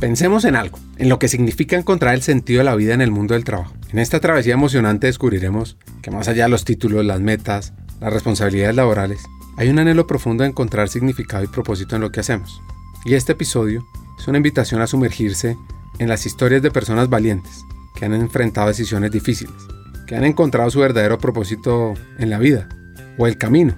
Pensemos en algo, en lo que significa encontrar el sentido de la vida en el mundo del trabajo. En esta travesía emocionante descubriremos que más allá de los títulos, las metas, las responsabilidades laborales, hay un anhelo profundo de encontrar significado y propósito en lo que hacemos. Y este episodio es una invitación a sumergirse en las historias de personas valientes que han enfrentado decisiones difíciles, que han encontrado su verdadero propósito en la vida o el camino.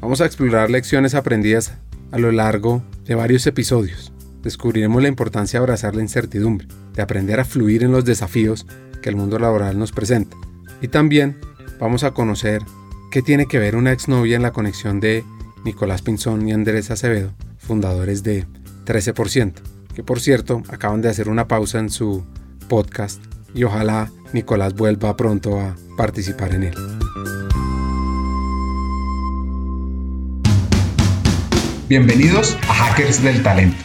Vamos a explorar lecciones aprendidas a lo largo de varios episodios. Descubriremos la importancia de abrazar la incertidumbre, de aprender a fluir en los desafíos que el mundo laboral nos presenta. Y también vamos a conocer qué tiene que ver una exnovia en la conexión de Nicolás Pinzón y Andrés Acevedo, fundadores de 13%, que por cierto acaban de hacer una pausa en su podcast y ojalá Nicolás vuelva pronto a participar en él. Bienvenidos a Hackers del Talento,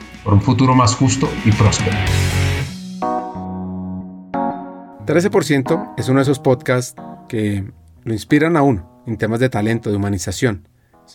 por un futuro más justo y próspero. 13% es uno de esos podcasts que lo inspiran a uno en temas de talento, de humanización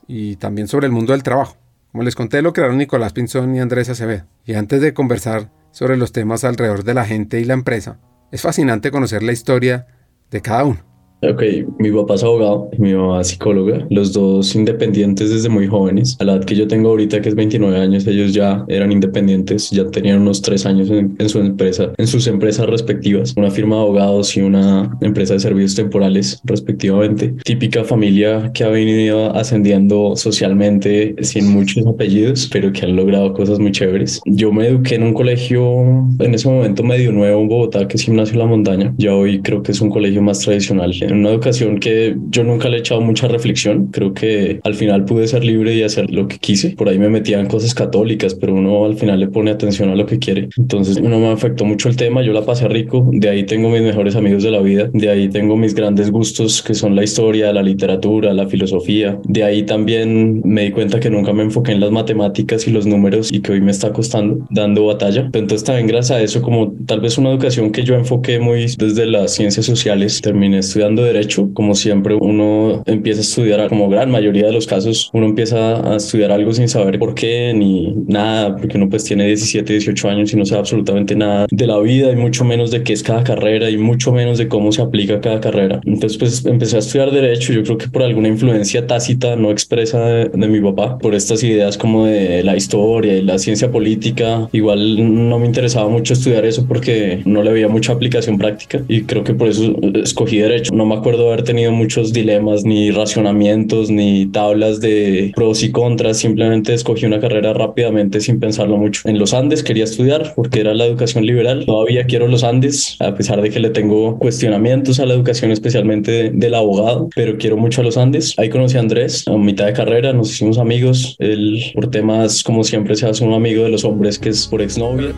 y también sobre el mundo del trabajo. Como les conté, lo crearon Nicolás Pinzón y Andrés Acevedo. Y antes de conversar sobre los temas alrededor de la gente y la empresa, es fascinante conocer la historia de cada uno. Ok, mi papá es abogado y mi mamá es psicóloga, los dos independientes desde muy jóvenes. A la edad que yo tengo ahorita, que es 29 años, ellos ya eran independientes, ya tenían unos tres años en, su empresa, en sus empresas respectivas, una firma de abogados y una empresa de servicios temporales respectivamente. Típica familia que ha venido ascendiendo socialmente sin muchos apellidos, pero que han logrado cosas muy chéveres. Yo me eduqué en un colegio en ese momento medio nuevo en Bogotá, que es Gimnasio La Montaña. Ya hoy creo que es un colegio más tradicional en una educación que yo nunca le he echado mucha reflexión. Creo que al final pude ser libre y hacer lo que quise. Por ahí me metía en cosas católicas, pero uno al final le pone atención a lo que quiere. Entonces no me afectó mucho el tema. Yo la pasé rico. De ahí tengo mis mejores amigos de la vida. De ahí tengo mis grandes gustos que son la historia, la literatura, la filosofía. De ahí también me di cuenta que nunca me enfoqué en las matemáticas y los números y que hoy me está costando dando batalla. Entonces también gracias a eso, como tal vez una educación que yo enfoqué muy desde las ciencias sociales, terminé estudiando derecho, como siempre uno empieza a estudiar, como gran mayoría de los casos, uno empieza a estudiar algo sin saber por qué ni nada, porque uno pues tiene 17, 18 años y no sabe absolutamente nada de la vida y mucho menos de qué es cada carrera y mucho menos de cómo se aplica cada carrera. Entonces pues empecé a estudiar derecho, yo creo que por alguna influencia tácita, no expresa de, de mi papá, por estas ideas como de la historia y la ciencia política, igual no me interesaba mucho estudiar eso porque no le había mucha aplicación práctica y creo que por eso escogí derecho. No me acuerdo haber tenido muchos dilemas, ni racionamientos, ni tablas de pros y contras. Simplemente escogí una carrera rápidamente sin pensarlo mucho. En los Andes quería estudiar porque era la educación liberal. Todavía quiero los Andes, a pesar de que le tengo cuestionamientos a la educación, especialmente del abogado, pero quiero mucho a los Andes. Ahí conocí a Andrés a mitad de carrera, nos hicimos amigos. Él, por temas como siempre, se hace un amigo de los hombres que es por exnovia.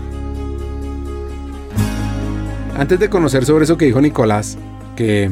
Antes de conocer sobre eso que dijo Nicolás, que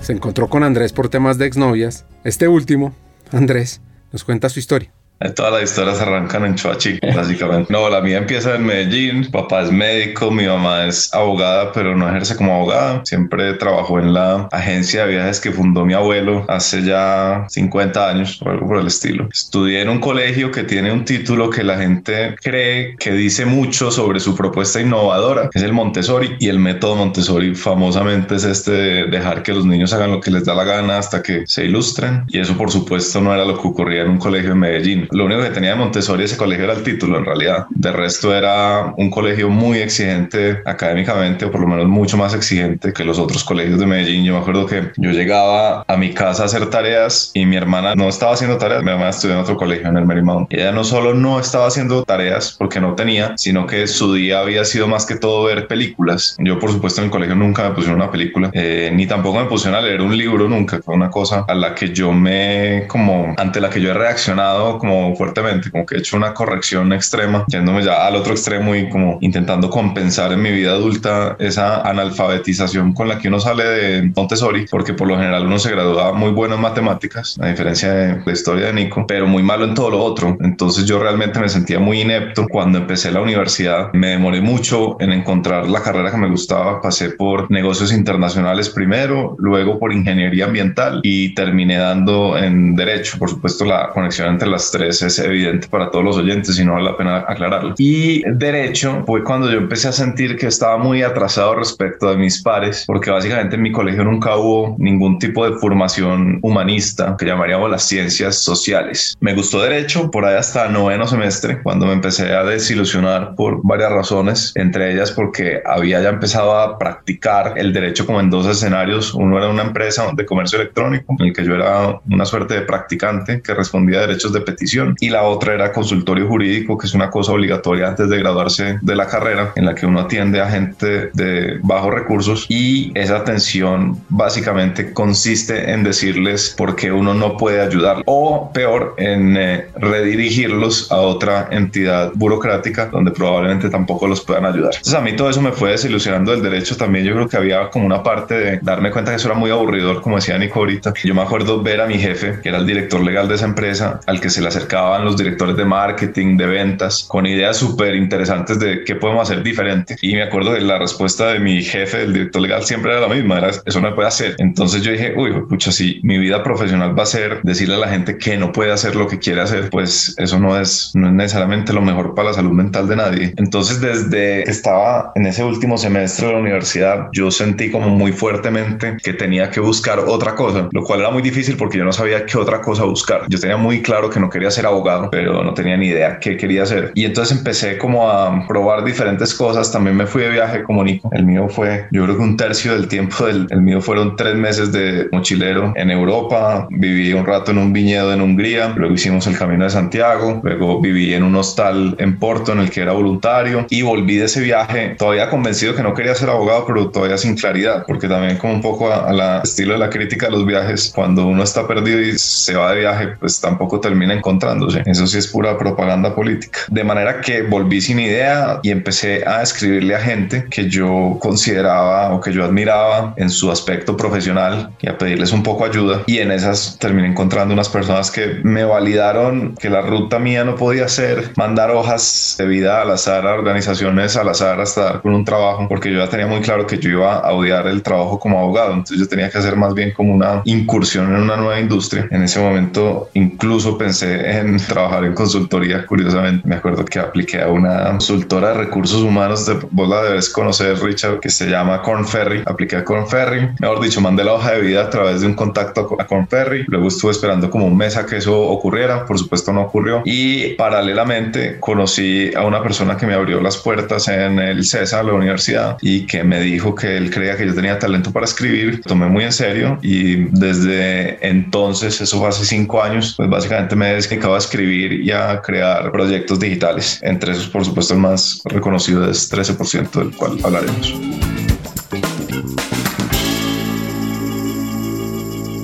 se encontró con Andrés por temas de exnovias. Este último, Andrés, nos cuenta su historia. Todas las historias arrancan en Choachi, básicamente. No, la mía empieza en Medellín. Papá es médico, mi mamá es abogada, pero no ejerce como abogada. Siempre trabajó en la agencia de viajes que fundó mi abuelo hace ya 50 años o algo por el estilo. Estudié en un colegio que tiene un título que la gente cree que dice mucho sobre su propuesta innovadora. Es el Montessori y el método Montessori famosamente es este de dejar que los niños hagan lo que les da la gana hasta que se ilustren. Y eso por supuesto no era lo que ocurría en un colegio en Medellín Lo único que tenía de Montessori ese colegio era el título en realidad. De resto era un colegio muy exigente académicamente, o por lo menos mucho más exigente que los otros colegios de Medellín. Yo me acuerdo que yo llegaba a mi casa a hacer tareas y mi hermana no estaba haciendo tareas, mi hermana estudió en otro colegio, en el Marymount. Ella no solo no estaba haciendo tareas porque no tenía, sino que su día había sido más que todo ver películas. Yo, por supuesto, en el colegio nunca me pusieron una película, eh, ni tampoco me pusieron a leer un libro nunca. Fue una cosa a la que yo me, como, ante la que yo he reaccionado como fuertemente, como que he hecho una corrección extrema, yéndome ya al otro extremo y como intentando compensar en mi vida adulta esa analfabetización con la que uno sale de Montessori, porque por lo general uno se gradúa muy bueno en matemáticas, a diferencia de la historia de Nico, pero muy malo en todo lo otro. Entonces yo realmente me sentía muy inepto cuando empecé la universidad. Me demoré mucho en encontrar la carrera que me gustaba. Pasé por negocios internacionales primero, luego por ingeniería ambiental y terminé dando en derecho. Por supuesto, la conexión entre las tres es evidente para todos los oyentes y no vale la pena aclararlo. Y derecho fue cuando yo empecé a sentir que estaba muy atrasado respecto de mis pares, porque básicamente en mi colegio nunca hubo ningún tipo de formación humanista que llamaríamos las ciencias sociales. Me gustó derecho por ahí hasta noveno semestre, cuando me empecé a desilusionar por varias razones, entre ellas porque había ya empezado a practicar el derecho como en dos escenarios. Uno era una empresa de comercio electrónico, en el que yo era una suerte de practicante que respondía a derechos de petición, y la otra era consultorio jurídico, que es una cosa obligatoria antes de graduarse de la carrera, en la que uno atiende a gente de bajos recursos y esa atención básicamente consiste en decirles por qué uno no puede ayudar o peor en eh, redirigirlos a otra entidad burocrática donde probablemente tampoco los puedan ayudar. Entonces a mí todo eso me fue desilusionando del derecho también. Yo creo que había como una parte de darme cuenta que eso era muy aburridor, como decía Nico ahorita. Yo me acuerdo ver a mi jefe, que era el director legal de esa empresa, al que se le acercaban los directores de marketing, de ventas, con ideas súper interesantes de qué podemos hacer diferente. Y me acuerdo de la respuesta de mi jefe, del director legal, siempre era la misma, era eso no puede hacer. Entonces yo dije, uy, pucha, si mi vida profesional va a ser decirle a la gente que no puede hacer lo que quiere hacer, pues eso no es, no es necesariamente lo mejor para la salud mental de nadie. Entonces desde que estaba en ese último semestre de la universidad, yo sentí como muy fuertemente que tenía que buscar otra cosa, lo cual era muy difícil porque yo no sabía qué otra cosa buscar. Yo tenía muy claro que no quería ser abogado, pero no tenía ni idea qué quería hacer. Y entonces empecé como a probar diferentes cosas. También me fui de viaje como Nico. El mío fue, yo creo que un tercio del tiempo del el mío fueron tres meses de mochilero en Europa. Viví un rato en un viñedo en Hungría. Luego hicimos el camino de Santiago. Luego viví en un hostal en Porto en el que era voluntario y volví de ese viaje todavía convencido que no quería ser abogado, pero todavía sin claridad, porque también como un poco a, la estilo de la crítica de los viajes, cuando uno está perdido y se va de viaje, pues tampoco termina encontrándose. Eso sí es pura propaganda política. De manera que volví sin idea y empecé a escribirle a gente que yo consideraba o que yo admiraba en su aspecto profesional y a pedirles un poco ayuda. Y en esas terminé encontrando unas personas que me validaron que la ruta mía no podía ser mandar hojas de vida al azar a organizaciones al azar hasta dar con un trabajo, porque yo ya tenía muy claro que yo iba a odiar el trabajo como abogado. Entonces yo tenía que hacer más bien como una incursión en una nueva industria. En ese momento incluso pensé en trabajar en consultoría. Curiosamente, me acuerdo que apliqué a una consultora de recursos humanos, de, vos la debes conocer, Richard, que se llama Corn Ferry. Apliqué a Corn Ferry. Mejor dicho, mandé la hoja de vida a través de un contacto a Corn Ferry. Luego estuve esperando como un mes a que eso ocurriera. Por supuesto, no ocurrió. Y paralelamente conocí a una persona que me abrió las puertas en el CESA, la universidad, y que me dijo que él creía que yo tenía talento para escribir. Tomé muy en serio y desde entonces, eso fue hace cinco años, pues básicamente me he a escribir y a crear proyectos digitales. Entre esos, por supuesto, el más reconocido es 13%, del cual hablaremos.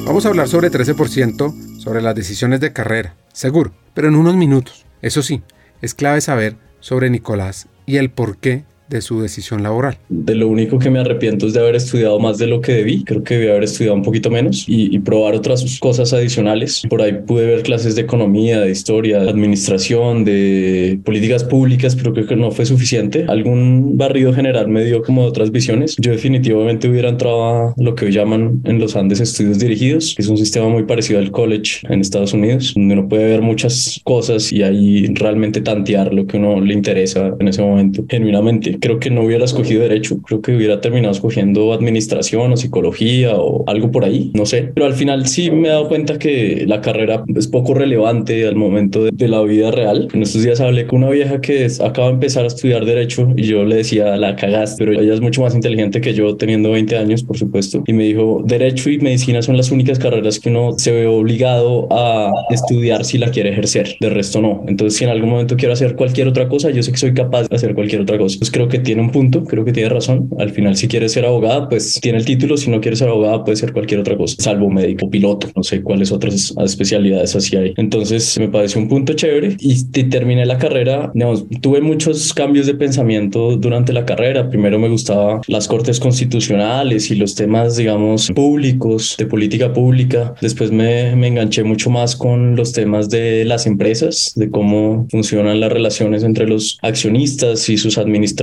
Vamos a hablar sobre 13%, sobre las decisiones de carrera, seguro, pero en unos minutos. Eso sí, es clave saber sobre Nicolás y el por qué de su decisión laboral. De lo único que me arrepiento es de haber estudiado más de lo que debí. Creo que debí haber estudiado un poquito menos y, probar otras cosas adicionales. Por ahí pude ver clases de economía, de historia, de administración, de políticas públicas, pero creo que no fue suficiente. Algún barrido general me dio como otras visiones. Yo definitivamente hubiera entrado a lo que hoy llaman en los Andes estudios dirigidos, que es un sistema muy parecido al college en Estados Unidos, donde uno puede ver muchas cosas y ahí realmente tantear lo que uno le interesa en ese momento, genuinamente creo que no hubiera escogido derecho, creo que hubiera terminado escogiendo administración o psicología o algo por ahí, no sé. Pero al final sí me he dado cuenta que la carrera es poco relevante al momento de, la vida real. En estos días hablé con una vieja que acaba de empezar a estudiar derecho y yo le decía, la cagaste, pero ella es mucho más inteligente que yo teniendo 20 años, por supuesto. Y me dijo, derecho y medicina son las únicas carreras que uno se ve obligado a estudiar si la quiere ejercer. De resto no. Entonces si en algún momento quiero hacer cualquier otra cosa, yo sé que soy capaz de hacer cualquier otra cosa. Pues creo que tiene un punto, creo que tiene razón. Al final si quieres ser abogada, pues tiene el título. Si no quieres ser abogada, puede ser cualquier otra cosa, salvo médico, piloto, no sé cuáles otras especialidades así hay. Entonces me parece un punto chévere y terminé la carrera. Digamos, tuve muchos cambios de pensamiento durante la carrera. Primero me gustaba las cortes constitucionales y los temas, digamos, públicos, de política pública. Después me, me enganché mucho más con los temas de las empresas, de cómo funcionan las relaciones entre los accionistas y sus administradores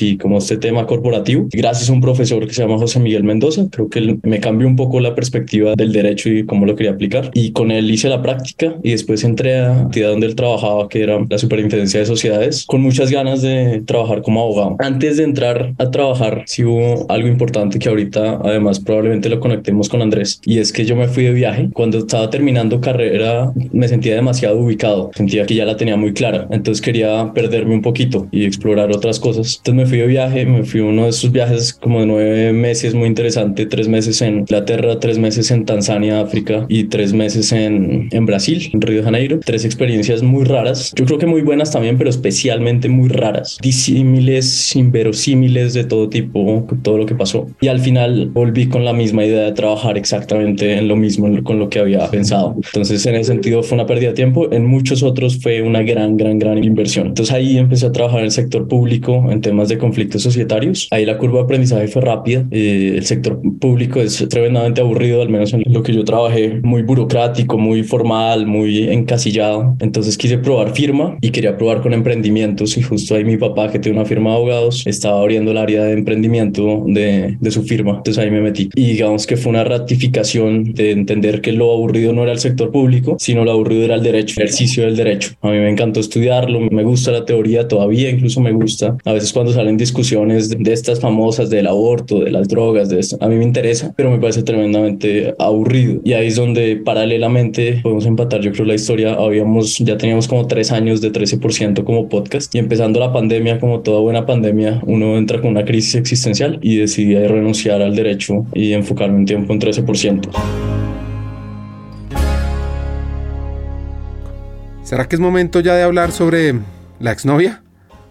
y como este tema corporativo. Gracias a un profesor que se llama José Miguel Mendoza, creo que me cambió un poco la perspectiva del derecho y cómo lo quería aplicar. Y con él hice la práctica y después entré a la entidad donde él trabajaba, que era la Superintendencia de Sociedades, con muchas ganas de trabajar como abogado. Antes de entrar a trabajar, sí hubo algo importante que ahorita además probablemente lo conectemos con Andrés y es que yo me fui de viaje. Cuando estaba terminando carrera me sentía demasiado ubicado, sentía que ya la tenía muy clara, entonces quería perderme un poquito y explorar otras cosas. Entonces me fui de viaje, me fui uno de esos viajes como de nueve meses muy interesante, tres meses en Inglaterra, tres meses en Tanzania, África y tres meses en, en Brasil, en Río de Janeiro. Tres experiencias muy raras, yo creo que muy buenas también, pero especialmente muy raras, disímiles, inverosímiles de todo tipo, todo lo que pasó. Y al final volví con la misma idea de trabajar exactamente en lo mismo con lo que había pensado. Entonces en ese sentido fue una pérdida de tiempo, en muchos otros fue una gran, gran, gran inversión. Entonces ahí empecé a trabajar en el sector público en temas de conflictos societarios. Ahí la curva de aprendizaje fue rápida. Eh, el sector público es tremendamente aburrido, al menos en lo que yo trabajé, muy burocrático, muy formal, muy encasillado. Entonces quise probar firma y quería probar con emprendimientos y justo ahí mi papá, que tiene una firma de abogados, estaba abriendo el área de emprendimiento de, de su firma. Entonces ahí me metí. Y digamos que fue una ratificación de entender que lo aburrido no era el sector público, sino lo aburrido era el derecho, el ejercicio del derecho. A mí me encantó estudiarlo, me gusta la teoría todavía, incluso me gusta. A veces cuando salen discusiones de, estas famosas del aborto, de las drogas, de esto, a mí me interesa, pero me parece tremendamente aburrido. Y ahí es donde paralelamente podemos empatar, yo creo, la historia. Habíamos, ya teníamos como tres años de 13% como podcast y empezando la pandemia, como toda buena pandemia, uno entra con una crisis existencial y decidí renunciar al derecho y enfocarme un tiempo en 13%. ¿Será que es momento ya de hablar sobre la exnovia?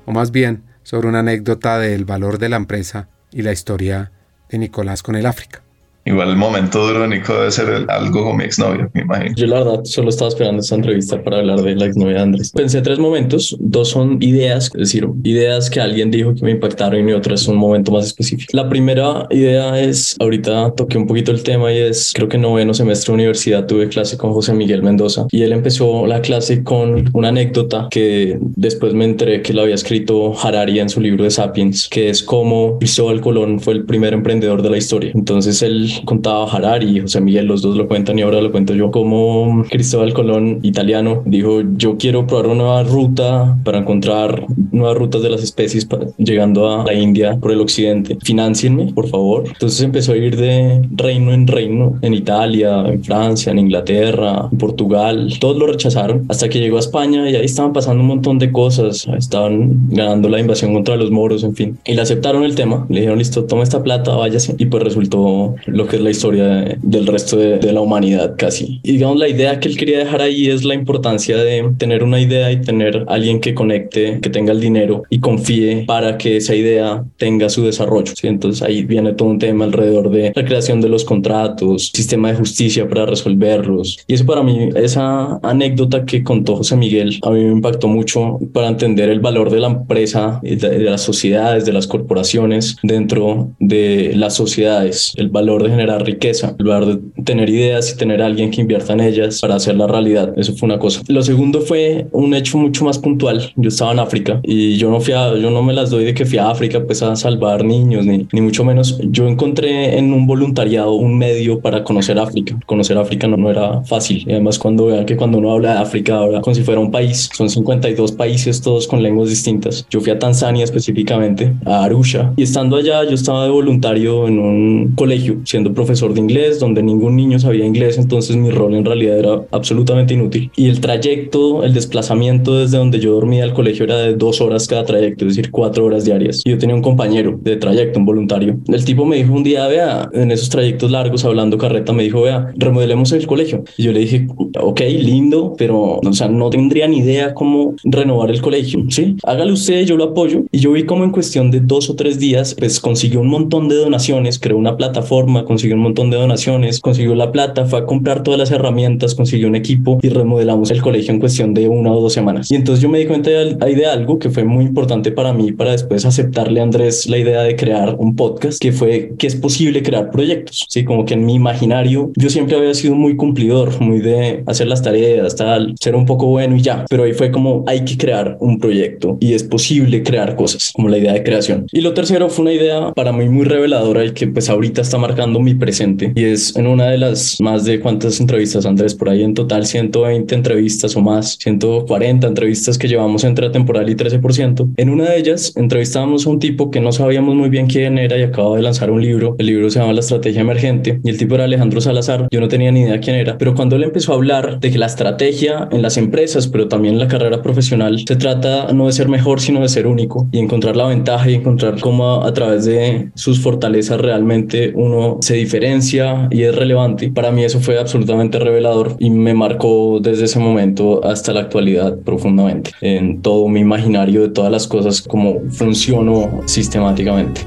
O más bien sobre una anécdota del valor de la empresa y la historia de Nicolás con el África. Igual el momento duro, Nico, debe ser algo con mi exnovia, me imagino. Yo la verdad solo estaba esperando esta entrevista para hablar de la exnovia de Andrés. Pensé tres momentos, dos son ideas, es decir, ideas que alguien dijo que me impactaron y otras un momento más específico. La primera idea es, ahorita toqué un poquito el tema y es, creo que noveno semestre de universidad tuve clase con José Miguel Mendoza y él empezó la clase con una anécdota que después me enteré que la había escrito Harari en su libro de Sapiens, que es cómo Cristóbal Colón fue el primer emprendedor de la historia. Entonces él contaba Harari José Miguel, los dos lo cuentan y ahora lo cuento yo, como Cristóbal Colón, italiano, dijo, yo quiero probar una nueva ruta para encontrar nuevas rutas de las especies para, llegando a la India por el occidente. Financienme, por favor. Entonces empezó a ir de reino en reino, en Italia, en Francia, en Inglaterra, en Portugal. Todos lo rechazaron hasta que llegó a España y ahí estaban pasando un montón de cosas. Estaban ganando la invasión contra los moros, en fin. Y le aceptaron el tema. Le dijeron, listo, toma esta plata, váyase. Y pues resultó lo que es la historia del resto de, la humanidad casi. Y digamos, la idea que él quería dejar ahí es la importancia de tener una idea y tener alguien que conecte, que tenga el dinero y confíe para que esa idea tenga su desarrollo. ¿sí? Entonces ahí viene todo un tema alrededor de la creación de los contratos, sistema de justicia para resolverlos. Y eso para mí, esa anécdota que contó José Miguel, a mí me impactó mucho para entender el valor de la empresa, de, de las sociedades, de las corporaciones dentro de las sociedades, el valor de de generar riqueza, en lugar de tener ideas y tener a alguien que invierta en ellas para hacer la realidad. Eso fue una cosa. Lo segundo fue un hecho mucho más puntual. Yo estaba en África y yo no fui a, yo no me las doy de que fui a África pues a salvar niños ni, ni mucho menos. Yo encontré en un voluntariado un medio para conocer África. Conocer África no, no era fácil. Y además cuando vean que cuando uno habla de África ahora como si fuera un país, son 52 países todos con lenguas distintas. Yo fui a Tanzania específicamente, a Arusha y estando allá yo estaba de voluntario en un colegio siendo profesor de inglés donde ningún niño sabía inglés, entonces mi rol en realidad era absolutamente inútil. Y el trayecto, el desplazamiento desde donde yo dormía al colegio era de dos horas cada trayecto, es decir, cuatro horas diarias. Y yo tenía un compañero de trayecto, un voluntario. El tipo me dijo un día, vea, en esos trayectos largos hablando carreta, me dijo, vea, remodelemos el colegio. Y yo le dije, ok, lindo, pero, o sea, no tendría ni idea cómo renovar el colegio, ¿sí? Hágale usted, yo lo apoyo. Y yo vi como en cuestión de dos o tres días, pues consiguió un montón de donaciones, creó una plataforma, consiguió un montón de donaciones, consiguió la plata, fue a comprar todas las herramientas, consiguió un equipo y remodelamos el colegio en cuestión de una o dos semanas. Y entonces yo me di cuenta de, de algo que fue muy importante para mí, para después aceptarle a Andrés la idea de crear un podcast, que fue que es posible crear proyectos, ¿sí? Como que en mi imaginario yo siempre había sido muy cumplidor, muy de hacer las tareas, tal, ser un poco bueno y ya, pero ahí fue como hay que crear un proyecto y es posible crear cosas, como la idea de creación. Y lo tercero fue una idea para mí muy reveladora y que pues ahorita está marcando mi presente y es en una de las más de cuántas entrevistas, Andrés, por ahí en total 120 entrevistas o más, 140 entrevistas que llevamos entre temporal y 13%. En una de ellas entrevistábamos a un tipo que no sabíamos muy bien quién era y acababa de lanzar un libro. El libro se llama La Estrategia Emergente y el tipo era Alejandro Salazar. Yo no tenía ni idea quién era, pero cuando él empezó a hablar de que la estrategia en las empresas, pero también en la carrera profesional, se trata no de ser mejor, sino de ser único y encontrar la ventaja y encontrar cómo a través de sus fortalezas realmente uno se diferencia y es relevante. Para mí eso fue absolutamente revelador y me marcó desde ese momento hasta la actualidad profundamente en todo mi imaginario de todas las cosas como funciono sistemáticamente.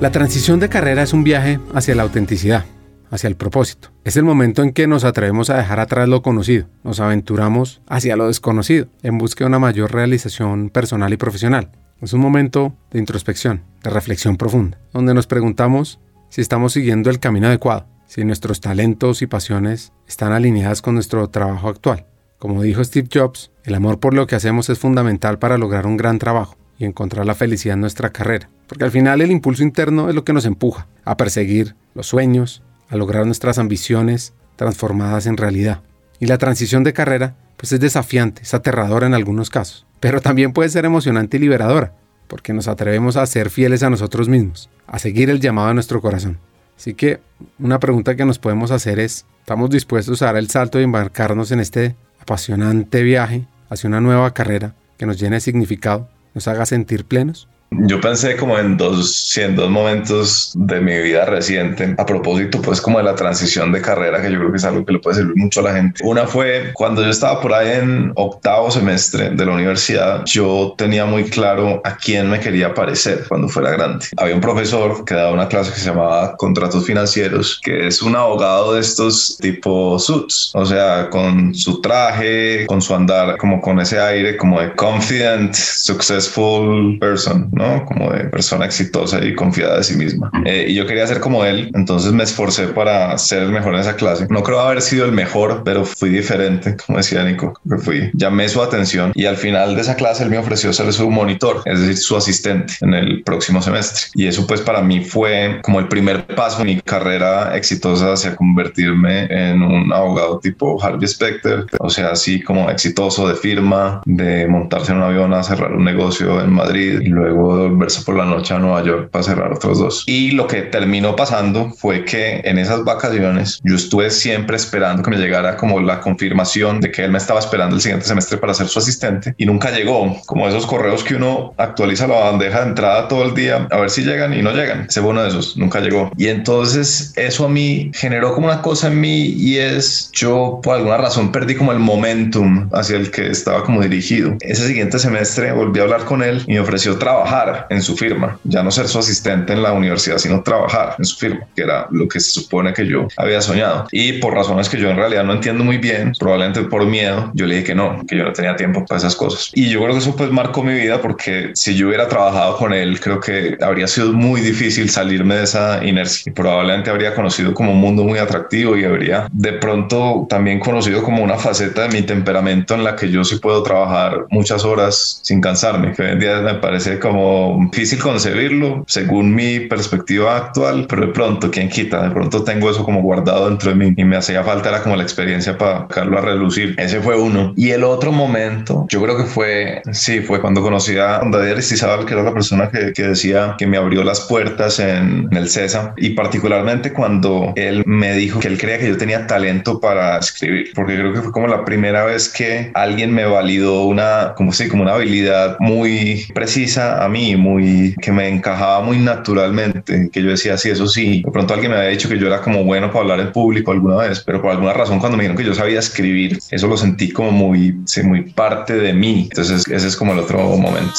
La transición de carrera es un viaje hacia la autenticidad, hacia el propósito. Es el momento en que nos atrevemos a dejar atrás lo conocido, nos aventuramos hacia lo desconocido, en busca de una mayor realización personal y profesional. Es un momento de introspección, de reflexión profunda, donde nos preguntamos si estamos siguiendo el camino adecuado, si nuestros talentos y pasiones están alineadas con nuestro trabajo actual. Como dijo Steve Jobs, el amor por lo que hacemos es fundamental para lograr un gran trabajo y encontrar la felicidad en nuestra carrera, porque al final el impulso interno es lo que nos empuja a perseguir los sueños, a lograr nuestras ambiciones transformadas en realidad. Y la transición de carrera pues es desafiante, es aterradora en algunos casos, pero también puede ser emocionante y liberadora, porque nos atrevemos a ser fieles a nosotros mismos, a seguir el llamado de nuestro corazón. Así que una pregunta que nos podemos hacer es, ¿estamos dispuestos a dar el salto de embarcarnos en este apasionante viaje hacia una nueva carrera que nos llene de significado, nos haga sentir plenos? Yo pensé como en dos, en dos momentos de mi vida reciente, a propósito pues como de la transición de carrera, que yo creo que es algo que le puede servir mucho a la gente. Una fue cuando yo estaba por ahí en octavo semestre de la universidad, yo tenía muy claro a quién me quería parecer cuando fuera grande. Había un profesor que daba una clase que se llamaba Contratos Financieros, que es un abogado de estos tipo suits, o sea, con su traje, con su andar, como con ese aire como de confident, successful person, ¿no? Como de persona exitosa y confiada de sí misma. Eh, y yo quería ser como él, entonces me esforcé para ser el mejor en esa clase. No creo haber sido el mejor, pero fui diferente, como decía Nico, que fui. Llamé su atención y al final de esa clase él me ofreció ser su monitor, es decir, su asistente en el próximo semestre. Y eso pues para mí fue como el primer paso en mi carrera exitosa hacia convertirme en un abogado tipo Harvey Specter, o sea, así como exitoso de firma, de montarse en un avión a cerrar un negocio en Madrid y luego volverse por la noche a Nueva York para cerrar otros dos. Y lo que terminó pasando fue que en esas vacaciones yo estuve siempre esperando que me llegara como la confirmación de que él me estaba esperando el siguiente semestre para ser su asistente y nunca llegó. Como esos correos que uno actualiza la bandeja de entrada todo el día a ver si llegan y no llegan. Ese fue uno de esos, nunca llegó. Y entonces eso a mí generó como una cosa en mí y es yo por alguna razón perdí como el momentum hacia el que estaba como dirigido. Ese siguiente semestre volví a hablar con él y me ofreció trabajar trabajar en su firma, ya no ser su asistente en la universidad, sino trabajar en su firma, que era lo que se supone que yo había soñado. Y por razones que yo en realidad no entiendo muy bien, probablemente por miedo, yo le dije que no, que yo no tenía tiempo para esas cosas. Y yo creo que eso pues marcó mi vida porque si yo hubiera trabajado con él, creo que habría sido muy difícil salirme de esa inercia y probablemente habría conocido como un mundo muy atractivo y habría de pronto también conocido como una faceta de mi temperamento en la que yo sí puedo trabajar muchas horas sin cansarme, que hoy en día me parece como difícil concebirlo según mi perspectiva actual, pero de pronto, ¿quién quita? De pronto tengo eso como guardado dentro de mí y me hacía falta era como la experiencia para sacarlo a relucir. Ese fue uno. Y el otro momento, yo creo que fue, sí, fue cuando conocí a David Aristizábal, que era la persona que, que, decía que me abrió las puertas en, en el CESA y particularmente cuando él me dijo que él creía que yo tenía talento para escribir, porque creo que fue como la primera vez que alguien me validó una, como sí, como una habilidad muy precisa a mí, muy que me encajaba muy naturalmente, que yo decía, sí, eso sí. De pronto alguien me había dicho que yo era como bueno para hablar en público alguna vez, pero por alguna razón cuando me dijeron que yo sabía escribir, eso lo sentí como muy, sí, muy parte de mí. Entonces ese es como el otro momento.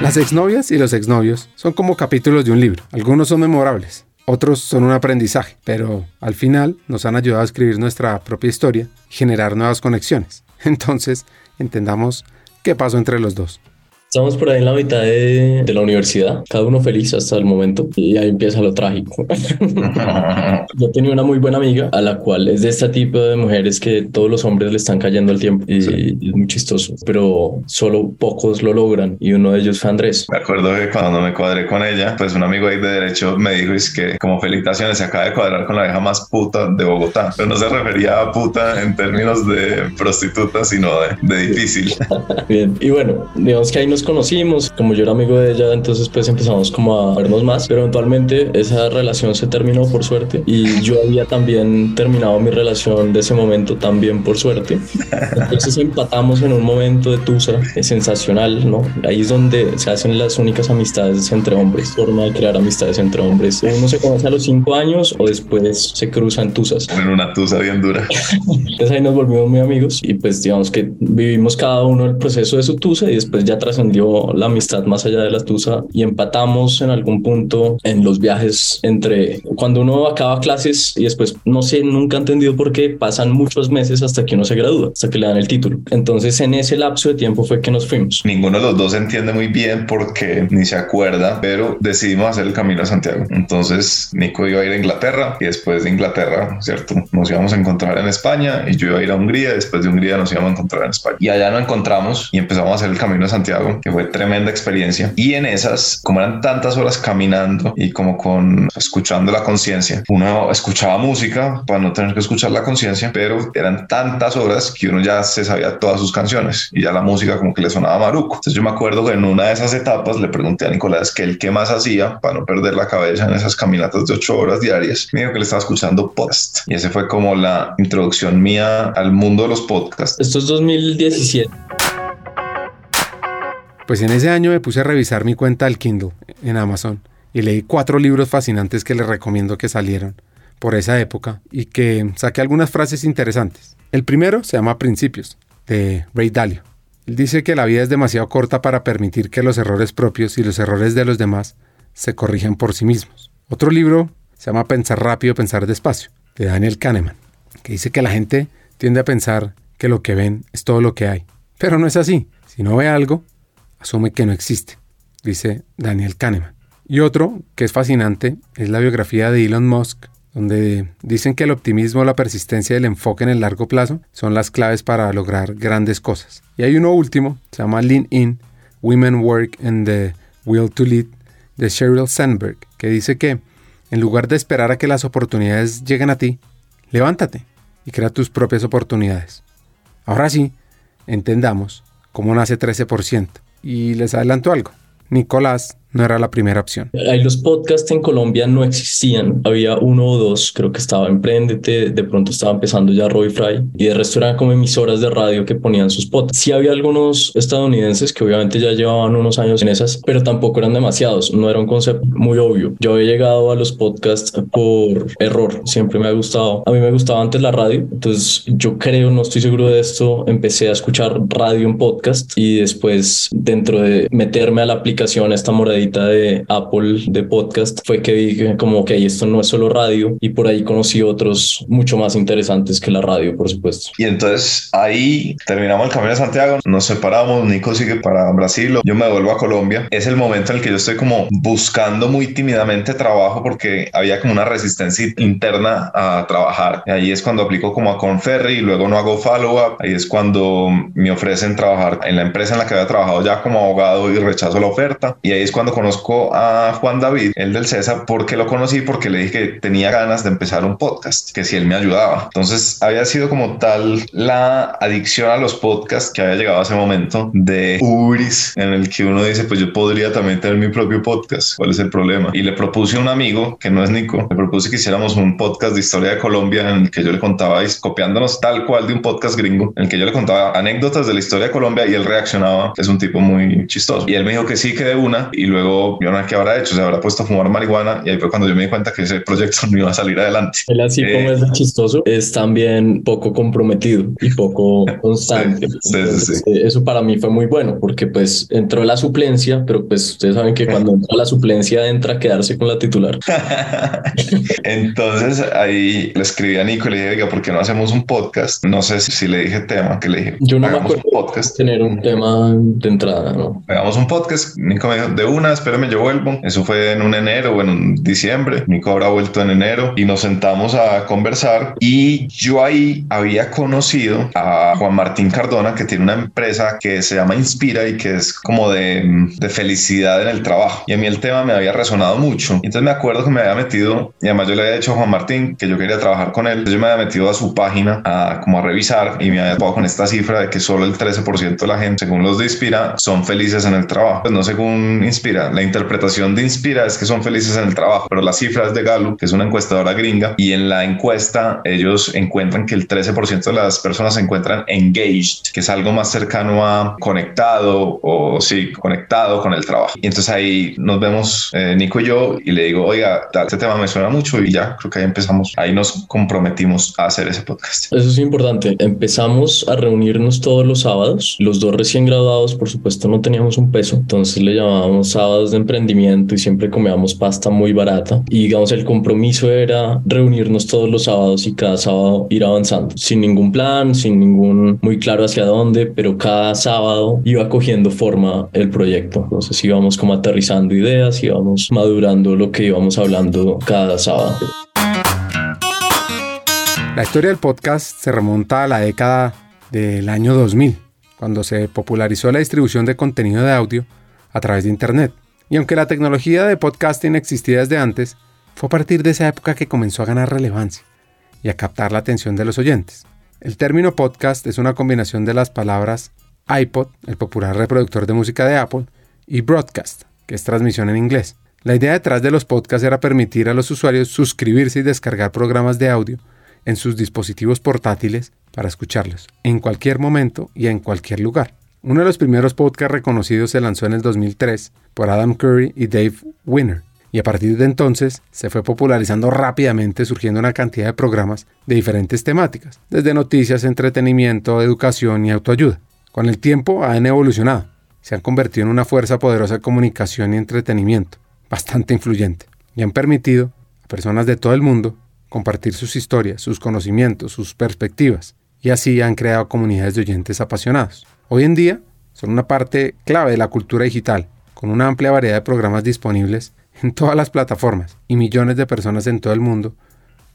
Las exnovias y los exnovios son como capítulos de un libro. Algunos son memorables, otros son un aprendizaje, pero al final nos han ayudado a escribir nuestra propia historia y generar nuevas conexiones. Entonces, entendamos qué pasó entre los dos. Estamos por ahí en la mitad de, de, la universidad, cada uno feliz hasta el momento, y ahí empieza lo trágico. Yo tenía una muy buena amiga a la cual es de este tipo de mujeres que todos los hombres le están cayendo al tiempo y, sí. es muy chistoso, pero solo pocos lo logran y uno de ellos fue Andrés. Me acuerdo que cuando me cuadré con ella, pues un amigo ahí de derecho me dijo es que como felicitaciones se acaba de cuadrar con la vieja más puta de Bogotá, pero no se refería a puta en términos de prostituta, sino de, de difícil. Bien, y bueno, digamos que ahí nos conocimos, como yo era amigo de ella, entonces pues empezamos como a vernos más, pero eventualmente esa relación se terminó por suerte y yo había también terminado mi relación de ese momento también por suerte. Entonces empatamos en un momento de tusa es sensacional, ¿no? Ahí es donde se hacen las únicas amistades entre hombres, forma de crear amistades entre hombres. Uno se conoce a los cinco años o después se cruza en tusas. En una tusa bien dura. Entonces ahí nos volvimos muy amigos y pues digamos que vivimos cada uno el proceso de su tusa y después ya trascendió la amistad más allá de la tusa y empatamos en algún punto en los viajes entre cuando uno acaba clases y después no sé, nunca he entendido por qué pasan muchos meses hasta que uno se gradúa, hasta que le dan el título. Entonces en ese lapso de tiempo fue que nos fuimos. Ninguno de los dos entiende muy bien porque ni se acuerda, pero decidimos hacer el camino a Santiago. Entonces Nico iba a ir a Inglaterra y después de Inglaterra, ¿cierto? Nos íbamos a encontrar en España y yo iba a ir a Hungría, después de Hungría nos íbamos a encontrar en España. Y allá nos encontramos y empezamos a hacer el camino a Santiago, que fue tremenda experiencia. Y en esas, como eran tantas horas caminando y como con escuchando la conciencia, uno escuchaba música para no tener que escuchar la conciencia, pero eran tantas horas que uno ya se sabía todas sus canciones y ya la música como que le sonaba maruco. Entonces yo me acuerdo que en una de esas etapas le pregunté a Nicolás que el qué más hacía para no perder la cabeza en esas caminatas de ocho horas diarias. Me dijo que le estaba escuchando podcast y ese fue como la introducción mía al mundo de los podcasts. Esto es 2017. Pues en ese año me puse a revisar mi cuenta del Kindle en Amazon y leí cuatro libros fascinantes que les recomiendo que salieron por esa época y que saqué algunas frases interesantes. El primero se llama Principios, de Ray Dalio. Él dice que la vida es demasiado corta para permitir que los errores propios y los errores de los demás se corrijan por sí mismos. Otro libro se llama Pensar rápido, pensar despacio, de Daniel Kahneman, que dice que la gente tiende a pensar que lo que ven es todo lo que hay. Pero no es así. Si no ve algo, asume que no existe, dice Daniel Kahneman. Y otro que es fascinante es la biografía de Elon Musk, donde dicen que el optimismo, la persistencia y el enfoque en el largo plazo son las claves para lograr grandes cosas. Y hay uno último, se llama Lean In, Women Work and the Will to Lead, de Sheryl Sandberg, que dice que en lugar de esperar a que las oportunidades lleguen a ti, levántate y crea tus propias oportunidades. Ahora sí, entendamos cómo nace 13%. Y les adelanto algo. Nicolás no era la primera opción. Ahí los podcasts en Colombia no existían. Había uno o dos, creo que estaba Emprendete, de pronto estaba empezando ya Roy Fry y de resto eran como emisoras de radio que ponían sus podcasts. Sí había algunos estadounidenses que obviamente ya llevaban unos años en esas, pero tampoco eran demasiados. No era un concepto muy obvio. Yo he llegado a los podcasts por error. Siempre me ha gustado. A mí me gustaba antes la radio. Entonces yo creo, no estoy seguro de esto, empecé a escuchar radio en podcast y después dentro de meterme a la aplicación, esta moradita de Apple de podcast, fue que dije como, que esto no es solo radio y por ahí conocí otros mucho más interesantes que la radio, por supuesto. Y entonces ahí terminamos el camino de Santiago, nos separamos, Nico sigue para Brasil, yo me devuelvo a Colombia. Es el momento en el que yo estoy como buscando muy tímidamente trabajo porque había como una resistencia interna a trabajar. Y ahí es cuando aplico como a Conferry y luego no hago follow-up. Ahí es cuando me ofrecen trabajar en la empresa en la que había trabajado ya como abogado y rechazo la oferta. Y ahí es cuando conozco a Juan David, el del César, porque lo conocí, porque le dije que tenía ganas de empezar un podcast, que si él me ayudaba. Entonces había sido como tal la adicción a los podcasts que había llegado a ese momento de Ubris, en el que uno dice, pues yo podría también tener mi propio podcast. ¿Cuál es el problema? Y le propuse a un amigo, que no es Nico, le propuse que hiciéramos un podcast de historia de Colombia en el que yo le contaba, copiándonos tal cual de un podcast gringo, en el que yo le contaba anécdotas de la historia de Colombia y él reaccionaba. Es un tipo muy chistoso. Y él me dijo que sí, que de una. Y luego yo no sé qué habrá hecho, se habrá puesto a fumar marihuana. Y ahí fue cuando yo me di cuenta que ese proyecto no iba a salir adelante. Él así como Eh, es chistoso, es también poco comprometido y poco constante. Sí, sí, Entonces, sí. eh, Eso para mí fue muy bueno porque pues entró la suplencia, pero pues ustedes saben que cuando entra la suplencia entra a quedarse con la titular. Entonces ahí le escribí a Nico y le dije, oiga, ¿por qué no hacemos un podcast? No sé si, si le dije tema, que le dije, Yo no me acuerdo un podcast. tener un tema de entrada, ¿no? Hagamos un podcast. Nico me dijo, de una, espérame, yo vuelvo. Eso fue en un enero o en diciembre. Nico habrá vuelto en enero y nos sentamos a conversar. Y yo ahí había conocido a Juan Martín Cardona, que tiene una empresa que se llama Inspira y que es como de, de felicidad en el trabajo. Y a mí el tema me había resonado mucho. Entonces me acuerdo que me había metido, y además yo le había dicho a Juan Martín que yo quería trabajar con él. Yo me había metido a su página a como a revisar y me había topado con esta cifra de que solo el 13% de la gente, según los de Inspira, son felices en el trabajo. Pues no según Inspira, la interpretación de Inspira es que son felices en el trabajo, pero las cifras de Gallup, que es una encuestadora gringa, y en la encuesta ellos encuentran que el 13% de las personas se encuentran engaged, que es algo más cercano a conectado o sí, conectado con el trabajo. Y entonces ahí nos vemos eh, Nico y yo y le digo, oiga, tal, este tema me suena mucho y ya creo que ahí empezamos, ahí nos comprometimos a hacer ese podcast. Eso es importante. Empezamos a reunirnos todos los sábados. Los dos recién graduados, por supuesto, no teníamos un peso. Entonces le llamábamos sábados de emprendimiento y siempre comíamos pasta muy barata. Y digamos, el compromiso era reunirnos todos los sábados y cada sábado ir avanzando. Sin ningún plan, sin ningún muy claro hacia dónde, pero cada sábado iba cogiendo forma el proyecto. Entonces íbamos como aterrizando ideas, íbamos madurando lo que íbamos hablando cada sábado. La historia del podcast se remonta a la década del año 2000, cuando se popularizó la distribución de contenido de audio a través de Internet. Y aunque la tecnología de podcasting existía desde antes, fue a partir de esa época que comenzó a ganar relevancia y a captar la atención de los oyentes. El término podcast es una combinación de las palabras iPod, el popular reproductor de música de Apple, y broadcast, que es transmisión en inglés. La idea detrás de los podcasts era permitir a los usuarios suscribirse y descargar programas de audio en sus dispositivos portátiles para escucharlos en cualquier momento y en cualquier lugar. Uno de los primeros podcasts reconocidos se lanzó en el 2003 por Adam Curry y Dave Winner, y a partir de entonces se fue popularizando rápidamente surgiendo una cantidad de programas de diferentes temáticas, desde noticias, entretenimiento, educación y autoayuda. Con el tiempo han evolucionado, se han convertido en una fuerza poderosa de comunicación y entretenimiento, bastante influyente, y han permitido a personas de todo el mundo compartir sus historias, sus conocimientos, sus perspectivas, y así han creado comunidades de oyentes apasionados. Hoy en día son una parte clave de la cultura digital, con una amplia variedad de programas disponibles en todas las plataformas y millones de personas en todo el mundo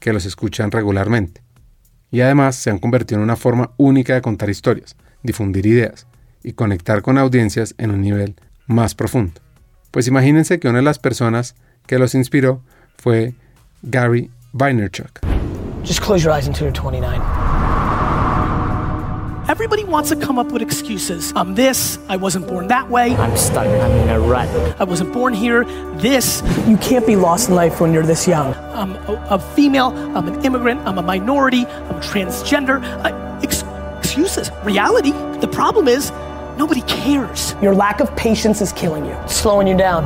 que los escuchan regularmente. Y además se han convertido en una forma única de contar historias, difundir ideas y conectar con audiencias en un nivel más profundo. Pues imagínense que una de las personas que los inspiró fue Gary Vaynerchuk. Just close your eyes until you're 29. Everybody wants to come up with excuses. I'm this, I wasn't born that way. I'm stuck. I'm in a rut. I wasn't born here. This, You can't be lost in life when you're this young. I'm a, a female, I'm an immigrant, I'm a minority, I'm transgender. Uh, ex- excuses. Reality, the problem is nobody cares. Your lack of patience is killing you, It's slowing you down,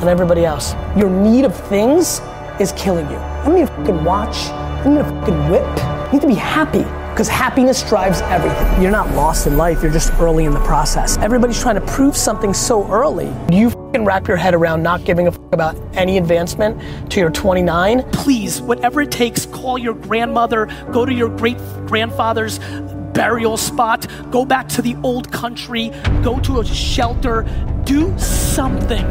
and everybody else. Your need of things is killing you. I need a fucking watch. I need a fucking whip. You need to be happy. Because happiness drives everything. You're not lost in life, you're just early in the process. Everybody's trying to prove something so early. You can wrap your head around not giving a fuck about any advancement to your 29. Please, whatever it takes, call your grandmother, go to your great grandfather's burial spot, go back to the old country, go to a shelter, do something.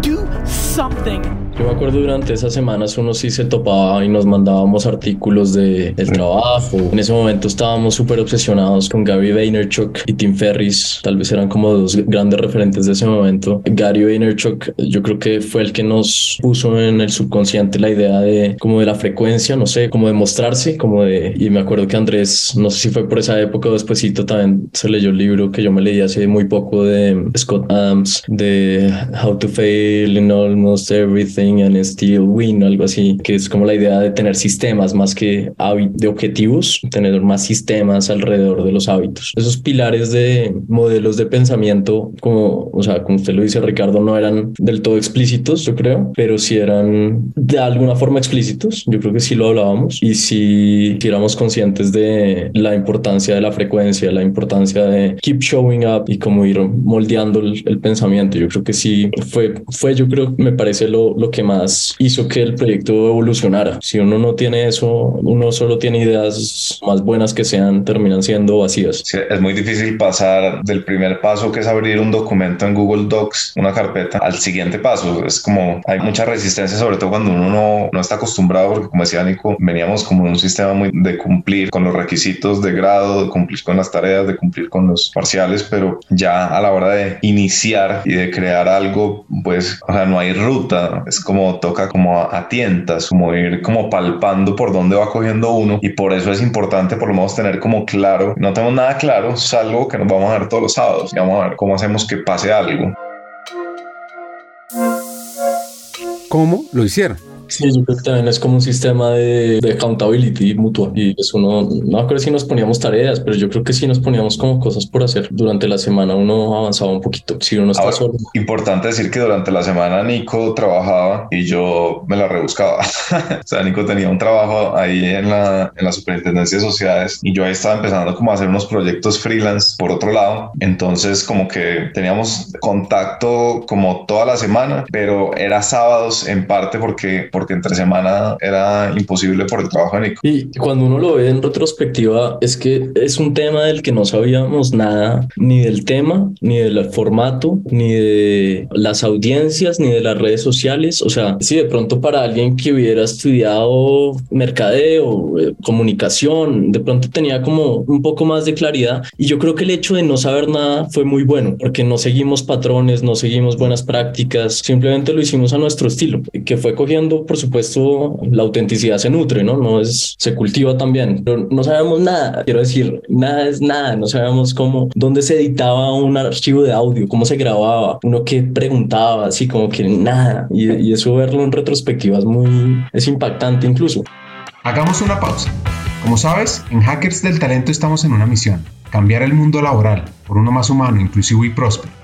Do something. Yo me acuerdo durante esas semanas uno sí se topaba y nos mandábamos artículos de, del trabajo. En ese momento estábamos súper obsesionados con Gary Vaynerchuk y Tim Ferris. Tal vez eran como dos grandes referentes de ese momento. Gary Vaynerchuk yo creo que fue el que nos puso en el subconsciente la idea de como de la frecuencia, no sé, como de mostrarse, como de... Y me acuerdo que Andrés, no sé si fue por esa época o despuesito también se leyó el libro que yo me leí hace muy poco de Scott Adams, de How to Fail in Almost Everything and Still Win, algo así, que es como la idea de tener sistemas más que de objetivos, tener más sistemas alrededor de los hábitos. Esos pilares de modelos de pensamiento, como, o sea, como usted lo dice, Ricardo, no eran del todo explícitos, yo creo, pero sí eran de alguna forma explícitos. Yo creo que sí lo hablábamos y sí, sí éramos conscientes de la importancia de la frecuencia, la importancia de keep showing up y como ir moldeando el, el pensamiento. Yo creo que sí fue, fue yo creo, me parece lo, lo que más hizo que el proyecto evolucionara. Si uno no tiene eso, uno solo tiene ideas más buenas que sean, terminan siendo vacías. Sí, es muy difícil pasar del primer paso que es abrir un documento en Google Docs, una carpeta, al siguiente paso. Es como hay mucha resistencia, sobre todo cuando uno no, no está acostumbrado, porque como decía Nico, veníamos como en un sistema muy de cumplir con los requisitos de grado, de cumplir con las tareas, de cumplir con los parciales, pero ya a la hora de iniciar y de crear algo, pues, o sea, no hay ruta. Es como toca como a, tientas, como ir como palpando por dónde va cogiendo uno y por eso es importante por lo menos tener como claro, no tenemos nada claro, salvo que nos vamos a ver todos los sábados y vamos a ver cómo hacemos que pase algo. ¿Cómo lo hicieron? Sí, yo creo que también es como un sistema de, de accountability mutua y eso no, no creo si nos poníamos tareas, pero yo creo que sí nos poníamos como cosas por hacer durante la semana, uno avanzaba un poquito, si uno está Ahora, solo. Importante decir que durante la semana Nico trabajaba y yo me la rebuscaba. o sea, Nico tenía un trabajo ahí en la, en la Superintendencia de Sociedades y yo ahí estaba empezando como a hacer unos proyectos freelance por otro lado. Entonces como que teníamos contacto como toda la semana, pero era sábados en parte porque, porque entre semana era imposible por el trabajo de Nico. Y cuando uno lo ve en retrospectiva, es que es un tema del que no sabíamos nada, ni del tema, ni del formato, ni de las audiencias, ni de las redes sociales. O sea, si de pronto para alguien que hubiera estudiado mercadeo, eh, comunicación, de pronto tenía como un poco más de claridad. Y yo creo que el hecho de no saber nada fue muy bueno, porque no seguimos patrones, no seguimos buenas prácticas, simplemente lo hicimos a nuestro estilo, que fue cogiendo, por supuesto, la autenticidad se nutre, ¿no? No es, se cultiva también, no sabemos nada, quiero decir, nada es nada, no sabemos cómo, dónde se editaba un archivo de audio, cómo se grababa, uno que preguntaba, así como que nada, y, y eso verlo en retrospectiva es muy, es impactante incluso. Hagamos una pausa. Como sabes, en Hackers del Talento estamos en una misión, cambiar el mundo laboral por uno más humano, inclusivo y próspero.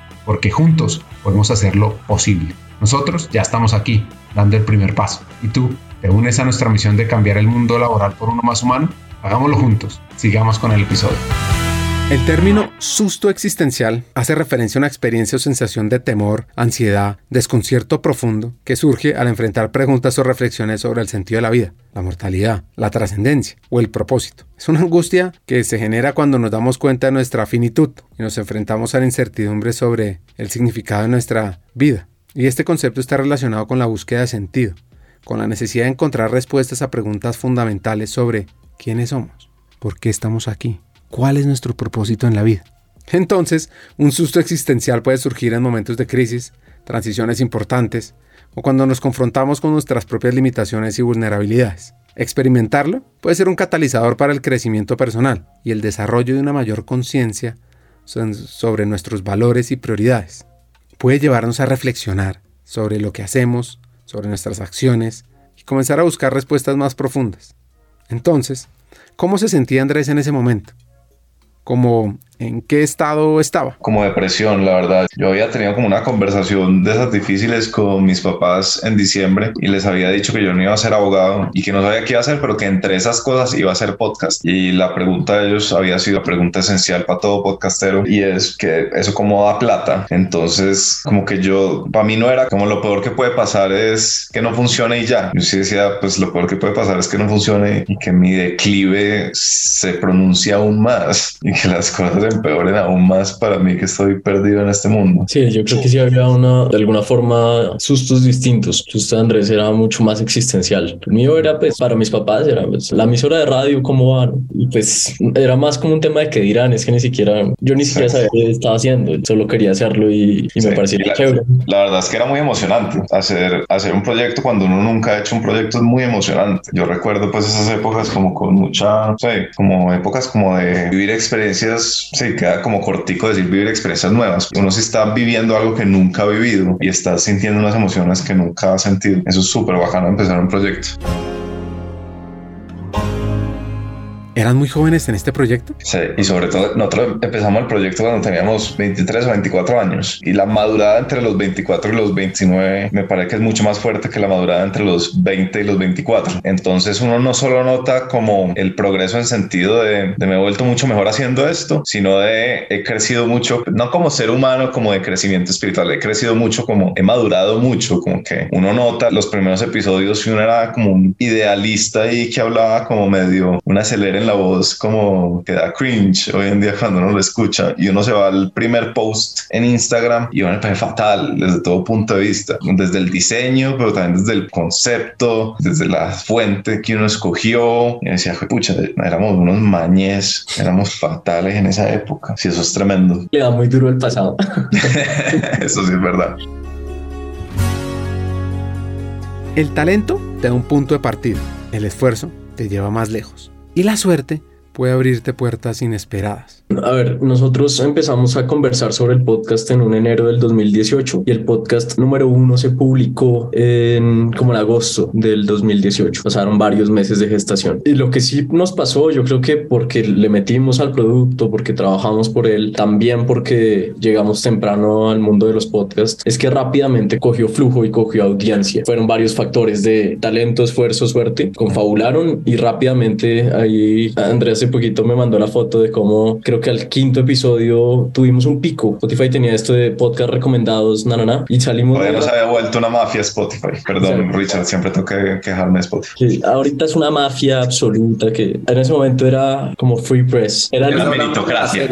porque juntos podemos hacerlo posible. Nosotros ya estamos aquí, dando el primer paso. ¿Y tú? ¿Te unes a nuestra misión de cambiar el mundo laboral por uno más humano? Hagámoslo juntos. Sigamos con el episodio. El término susto existencial hace referencia a una experiencia o sensación de temor, ansiedad, desconcierto profundo que surge al enfrentar preguntas o reflexiones sobre el sentido de la vida, la mortalidad, la trascendencia o el propósito. Es una angustia que se genera cuando nos damos cuenta de nuestra finitud y nos enfrentamos a la incertidumbre sobre el significado de nuestra vida. Y este concepto está relacionado con la búsqueda de sentido, con la necesidad de encontrar respuestas a preguntas fundamentales sobre quiénes somos, por qué estamos aquí ¿Cuál es nuestro propósito en la vida? Entonces, un susto existencial puede surgir en momentos de crisis, transiciones importantes o cuando nos confrontamos con nuestras propias limitaciones y vulnerabilidades. Experimentarlo puede ser un catalizador para el crecimiento personal y el desarrollo de una mayor conciencia sobre nuestros valores y prioridades. Puede llevarnos a reflexionar sobre lo que hacemos, sobre nuestras acciones y comenzar a buscar respuestas más profundas. Entonces, ¿cómo se sentía Andrés en ese momento? Como en qué estado estaba. Como depresión, la verdad. Yo había tenido como una conversación de esas difíciles con mis papás en diciembre y les había dicho que yo no iba a ser abogado y que no sabía qué iba a hacer, pero que entre esas cosas iba a ser podcast. Y la pregunta de ellos había sido la pregunta esencial para todo podcastero y es que eso como da plata. Entonces, como que yo, para mí no era como lo peor que puede pasar es que no funcione y ya. Yo sí decía, pues lo peor que puede pasar es que no funcione y que mi declive se pronuncie aún más y que las cosas empeoren aún más para mí que estoy perdido en este mundo. Sí, yo creo que sí había una, de alguna forma, sustos distintos. Justo Andrés era mucho más existencial. El mío era, pues, para mis papás, era pues, la emisora de radio, cómo van. Y pues era más como un tema de que dirán, es que ni siquiera, yo ni siquiera sabía qué estaba haciendo, solo quería hacerlo y, me parecía la, chévere. La verdad es que era muy emocionante hacer, hacer un proyecto cuando uno nunca ha hecho un proyecto es muy emocionante. Yo recuerdo pues esas épocas como con mucha, sí, como épocas como de vivir experiencias, sí, queda como cortico decir vivir experiencias nuevas. Uno sí está viviendo algo que nunca ha vivido y está sintiendo unas emociones que nunca ha sentido. Eso es súper bacano empezar un proyecto. ¿Eran muy jóvenes en este proyecto? Sí, y sobre todo nosotros empezamos el proyecto cuando teníamos 23 o 24 años y la madurada entre los 24 y los 29 me parece que es mucho más fuerte que la madurada entre los 20 y los 24. Entonces uno no solo nota como el progreso en sentido de, de me he vuelto mucho mejor haciendo esto, sino de he crecido mucho, no como ser humano, como de crecimiento espiritual, he crecido mucho como he madurado mucho, como que uno nota los primeros episodios y uno era como un idealista y que hablaba como medio una acelera la voz como que da cringe hoy en día cuando uno lo escucha y uno se va al primer post en Instagram y uno parece fatal desde todo punto de vista, desde el diseño, pero también desde el concepto, desde la fuente que uno escogió. Y decía, pucha, éramos unos mañez, éramos fatales en esa época. Sí, eso es tremendo. Le da muy duro el pasado. eso sí es verdad. El talento te da un punto de partida, el esfuerzo te lleva más lejos. Y la suerte puede abrirte puertas inesperadas. A ver, nosotros empezamos a conversar sobre el podcast en un enero del 2018 y el podcast número uno se publicó en como en agosto del 2018. Pasaron varios meses de gestación. Y lo que sí nos pasó, yo creo que porque le metimos al producto, porque trabajamos por él, también porque llegamos temprano al mundo de los podcasts, es que rápidamente cogió flujo y cogió audiencia. Fueron varios factores de talento, esfuerzo, suerte, confabularon y rápidamente ahí Andrés hace poquito me mandó la foto de cómo creo que al quinto episodio tuvimos un pico. Spotify tenía esto de podcast recomendados, na, na, y salimos. Todavía no se había vuelto una mafia Spotify. Perdón, Richard, siempre tengo que quejarme de Spotify. Sí, ahorita es una mafia absoluta que en ese momento era como free press. Era, era meritocracia.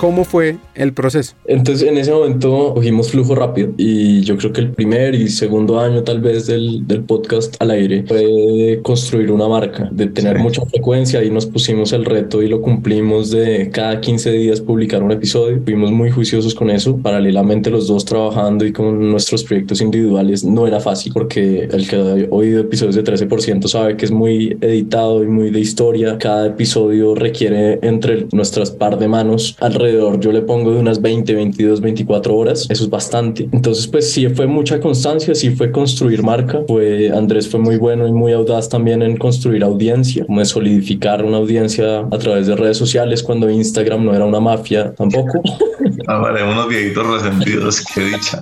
¿Cómo fue el proceso? Entonces, en ese momento cogimos flujo rápido y yo creo que el primer y segundo año tal vez del, del podcast al aire fue construir una marca, de tener mucha frecuencia y nos pusimos el reto y lo cumplimos de cada 15 días publicar un episodio. Fuimos muy juiciosos con eso, paralelamente los dos trabajando y con nuestros proyectos individuales no era fácil porque el que ha oído episodios de 13% sabe que es muy editado y muy de historia. Cada episodio requiere entre nuestras par de manos alrededor yo le pongo de unas 20, 22, 24 horas. Eso es bastante. Entonces, pues sí fue mucha constancia, sí fue construir marca. Fue, Andrés fue muy bueno y muy audaz también en construir audiencia, como de solidificar una audiencia a través de redes sociales cuando Instagram no era una mafia tampoco. Ah, vale, unos viejitos resentidos, qué dicha.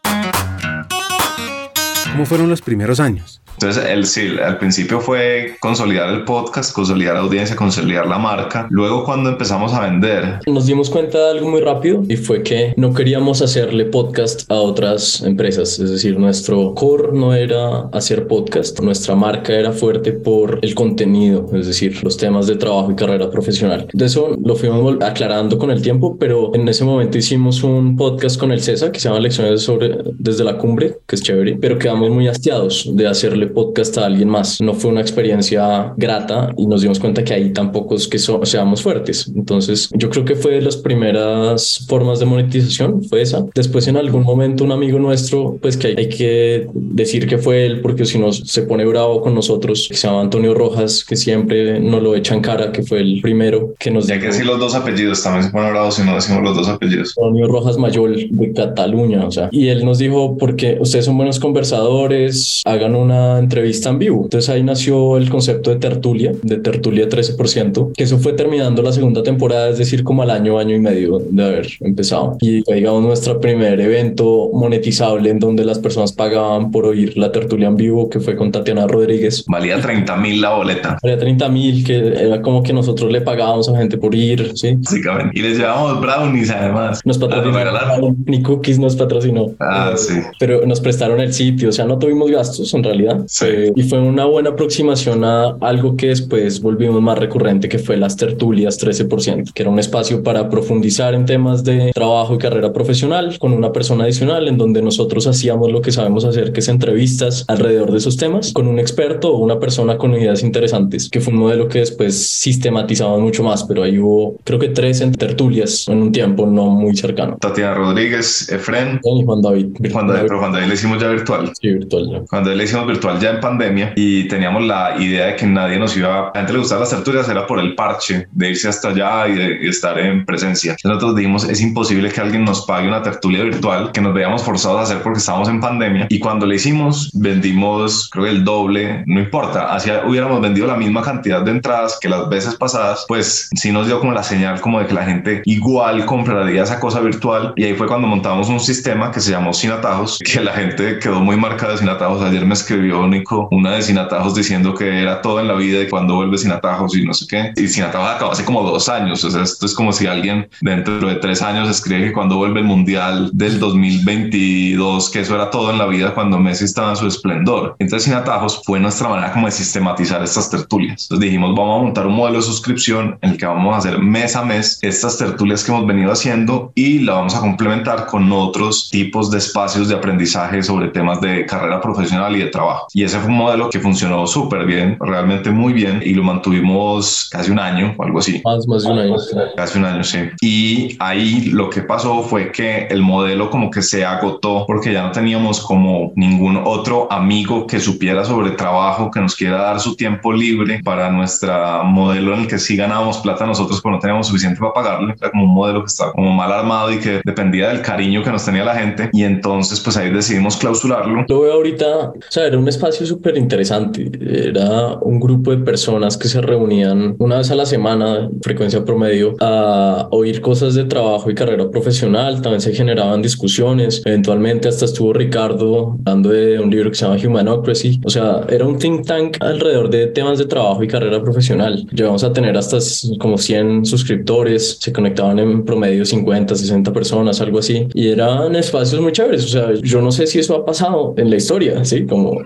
¿Cómo fueron los primeros años? Entonces, el, sí, al principio fue consolidar el podcast, consolidar la audiencia, consolidar la marca. Luego, cuando empezamos a vender, nos dimos cuenta de algo muy rápido y fue que no queríamos hacerle podcast a otras empresas. Es decir, nuestro core no era hacer podcast. Nuestra marca era fuerte por el contenido, es decir, los temas de trabajo y carrera profesional. De eso lo fuimos aclarando con el tiempo, pero en ese momento hicimos un podcast con el César que se llama Lecciones sobre desde la cumbre, que es chévere, pero quedamos muy hastiados de hacerle podcast a alguien más. No fue una experiencia grata y nos dimos cuenta que ahí tampoco es que seamos fuertes. Entonces, yo creo que fue de las primeras formas de monetización, fue esa. Después, en algún momento, un amigo nuestro, pues que hay, que decir que fue él, porque si no se pone bravo con nosotros, que se llama Antonio Rojas, que siempre nos lo echan cara, que fue el primero que nos... Ya que decir los dos apellidos, también se pone bravo si no decimos los dos apellidos. Antonio Rojas Mayol de Cataluña, o sea, y él nos dijo, porque ustedes son buenos conversadores, hagan una entrevista en vivo. Entonces ahí nació el concepto de tertulia, de tertulia 13%, que eso fue terminando la segunda temporada, es decir, como al año, año y medio de haber empezado. Y digamos nuestro primer evento monetizable en donde las personas pagaban por oír la tertulia en vivo, que fue con Tatiana Rodríguez. Valía 30 mil la boleta. Valía 30 mil, que era como que nosotros le pagábamos a gente por ir, ¿sí? Básicamente. Y les llevábamos brownies además. Nos patrocinaron, ni cookies nos patrocinó. Ah, sí. Pero nos prestaron el sitio, o sea, no tuvimos gastos en realidad. Sí. y fue una buena aproximación a algo que después volvimos más recurrente, que fue las tertulias 13%, que era un espacio para profundizar en temas de trabajo y carrera profesional con una persona adicional en donde nosotros hacíamos lo que sabemos hacer, que es entrevistas alrededor de esos temas con un experto o una persona con ideas interesantes, que fue un modelo que después sistematizamos mucho más, pero ahí hubo creo que tres en tertulias en un tiempo no muy cercano. Tatiana Rodríguez, Efren y Juan David. Juan David, pero Juan David le hicimos ya virtual. Sí, virtual. Juan David le hicimos virtual ya en pandemia y teníamos la idea de que nadie nos iba, a la le gustaba las tertulias, era por el parche de irse hasta allá y de estar en presencia. Nosotros dijimos, es imposible que alguien nos pague una tertulia virtual que nos veíamos forzados a hacer porque estábamos en pandemia y cuando le hicimos vendimos creo que el doble, no importa, así hubiéramos vendido la misma cantidad de entradas que las veces pasadas, pues sí nos dio como la señal como de que la gente igual compraría esa cosa virtual y ahí fue cuando montamos un sistema que se llamó Sin Atajos, que la gente quedó muy marcada de Sin Atajos. Ayer me escribió Nico una de Sin Atajos diciendo que era todo en la vida y cuando vuelve Sin Atajos y no sé qué. Y Sin Atajos acabó hace como dos años, o sea, esto es como si alguien dentro de tres años escribe que cuando vuelve el Mundial del 2022, que eso era todo en la vida cuando Messi estaba en su esplendor. Entonces Sin Atajos fue nuestra manera como de sistematizar estas tertulias. Entonces dijimos, vamos a montar un modelo de suscripción en el que vamos a hacer mes a mes estas tertulias que hemos venido haciendo y la vamos a complementar con otros tipos de espacios de aprendizaje sobre temas de carrera profesional y de trabajo. Y ese fue un modelo que funcionó súper bien, realmente muy bien y lo mantuvimos casi un año o algo así. Más, más de un año. Casi un año, sí. Y ahí lo que pasó fue que el modelo como que se agotó porque ya no teníamos como ningún otro amigo que supiera sobre trabajo, que nos quiera dar su tiempo libre para nuestra modelo en el que sí ganábamos plata nosotros, pero no teníamos suficiente para pagarle. Era como un modelo que estaba como mal armado y que dependía del cariño que nos tenía la gente. Y entonces pues ahí decidimos clausurarlo. Lo veo ahorita, o sea, era un espacio súper interesante. Era un grupo de personas que se reunían una vez a la semana, frecuencia promedio, a oír cosas de trabajo y carrera profesional. También se generaban discusiones. Eventualmente hasta estuvo Ricardo dando de un libro que se llama Humanocracy. O sea, era un think tank alrededor de temas de trabajo y carrera profesional. Llegamos a tener hasta como 100 suscriptores. Se conectaban en promedio 50, 60 personas, algo así. Y eran espacios muy chéveres. O sea, yo no sé si eso ha pasado en la historia, ¿sí? Como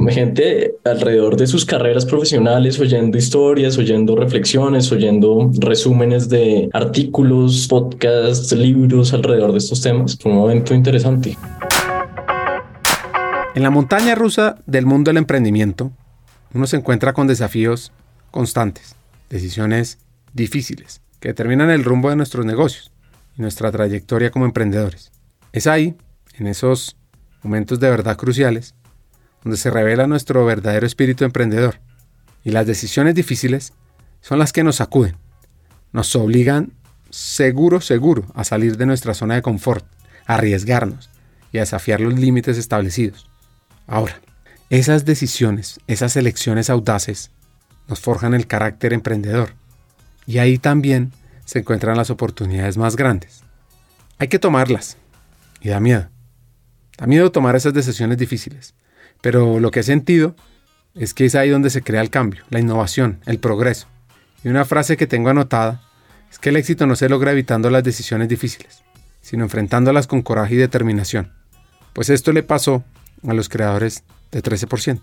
alrededor de sus carreras profesionales, oyendo historias, oyendo reflexiones, oyendo resúmenes de artículos, podcasts, libros alrededor de estos temas. Fue un momento interesante. En la montaña rusa del mundo del emprendimiento, uno se encuentra con desafíos constantes, decisiones difíciles, que determinan el rumbo de nuestros negocios y nuestra trayectoria como emprendedores. Es ahí, en esos momentos de verdad cruciales, donde se revela nuestro verdadero espíritu emprendedor. Y las decisiones difíciles son las que nos sacuden, nos obligan seguro, seguro a salir de nuestra zona de confort, a arriesgarnos y a desafiar los límites establecidos. Ahora, esas decisiones, esas elecciones audaces, nos forjan el carácter emprendedor. Y ahí también se encuentran las oportunidades más grandes. Hay que tomarlas. Y da miedo. Da miedo tomar esas decisiones difíciles. Pero lo que he sentido es que es ahí donde se crea el cambio, la innovación, el progreso. Y una frase que tengo anotada es que el éxito no se logra evitando las decisiones difíciles, sino enfrentándolas con coraje y determinación. Pues esto le pasó a los creadores de 13%.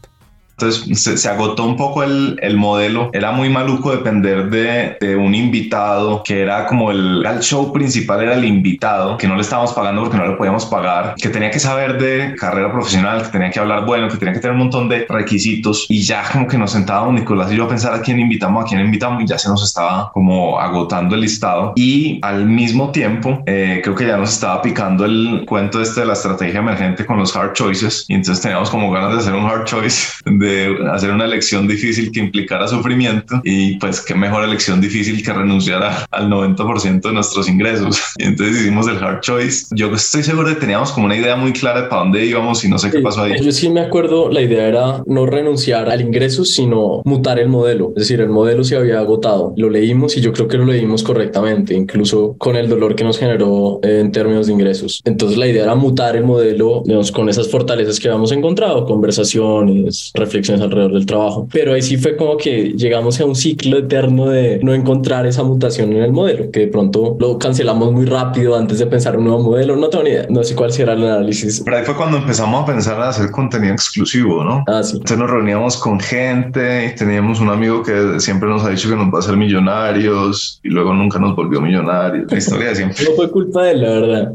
Entonces se, agotó un poco el, el, modelo. Era muy maluco depender de, de, un invitado que era como el, el show principal, era el invitado, que no le estábamos pagando porque no le podíamos pagar, que tenía que saber de carrera profesional, que tenía que hablar bueno, que tenía que tener un montón de requisitos. Y ya como que nos sentábamos Nicolás y yo a pensar a quién invitamos, a quién invitamos y ya se nos estaba como agotando el listado. Y al mismo tiempo, eh, creo que ya nos estaba picando el cuento este de la estrategia emergente con los hard choices. Y entonces teníamos como ganas de hacer un hard choice de hacer una elección difícil que implicara sufrimiento y pues qué mejor elección difícil que renunciar al 90% de nuestros ingresos. Y entonces hicimos el hard choice. Yo estoy seguro de que teníamos como una idea muy clara de para dónde íbamos y no sé qué pasó ahí. Yo sí me acuerdo, la idea era no renunciar al ingreso, sino mutar el modelo. Es decir, el modelo se había agotado. Lo leímos y yo creo que lo leímos correctamente, incluso con el dolor que nos generó en términos de ingresos. Entonces la idea era mutar el modelo digamos, con esas fortalezas que habíamos encontrado, conversaciones, reflexiones alrededor del trabajo. Pero ahí sí fue como que llegamos a un ciclo eterno de no encontrar esa mutación en el modelo, que de pronto lo cancelamos muy rápido antes de pensar un nuevo modelo. No tengo ni idea, no sé cuál será el análisis. Pero ahí fue cuando empezamos a pensar en hacer contenido exclusivo, ¿no? Ah, sí. Entonces nos reuníamos con gente y teníamos un amigo que siempre nos ha dicho que nos va a hacer millonarios y luego nunca nos volvió millonarios. La historia de siempre. No fue culpa de él, la verdad.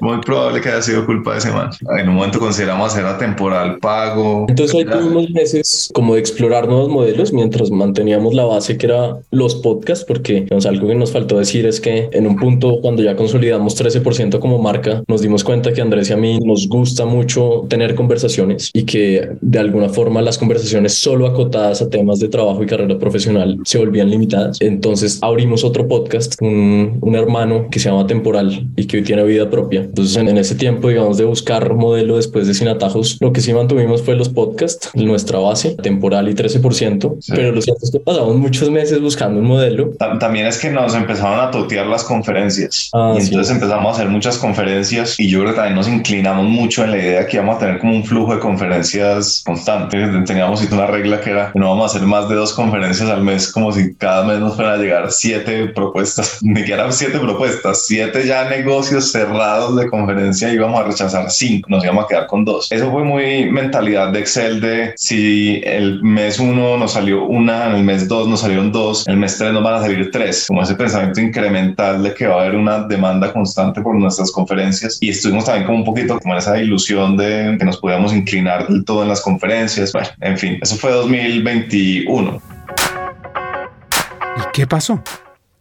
Muy probable que haya sido culpa de ese man. En un momento consideramos hacer a temporal pago. Entonces ahí unos meses como de explorar nuevos modelos mientras manteníamos la base que era los podcasts, porque algo que nos faltó decir es que en un punto cuando ya consolidamos 13% como marca, nos dimos cuenta que Andrés y a mí nos gusta mucho tener conversaciones y que de alguna forma las conversaciones solo acotadas a temas de trabajo y carrera profesional se volvían limitadas. Entonces abrimos otro podcast, un, un hermano que se llama Temporal y que hoy tiene vida propia. Entonces en, en ese tiempo, digamos, de buscar modelo después de Sin Atajos, lo que sí mantuvimos fue los podcasts, nuestra base temporal y 13%, pero lo cierto es que pasamos muchos meses buscando un modelo. También es que nos empezaron a totear las conferencias ah, y entonces empezamos a hacer muchas conferencias y yo creo que también nos inclinamos mucho en la idea que íbamos a tener como un flujo de conferencias constante. Teníamos una regla que era no vamos a hacer más de dos conferencias al mes, como si cada mes nos fueran a llegar siete propuestas, ni que eran siete propuestas, siete ya negocios cerrados de conferencia y íbamos a rechazar cinco, nos íbamos a quedar con dos. Eso fue muy mentalidad de Excel de si el mes uno nos salió una, en el mes dos nos salieron dos, en el mes tres nos van a salir tres, como ese pensamiento incremental de que va a haber una demanda constante por nuestras conferencias y estuvimos también como un poquito como en esa ilusión de que nos podíamos inclinar del todo en las conferencias. Bueno, en fin, eso fue 2021. ¿Y qué pasó?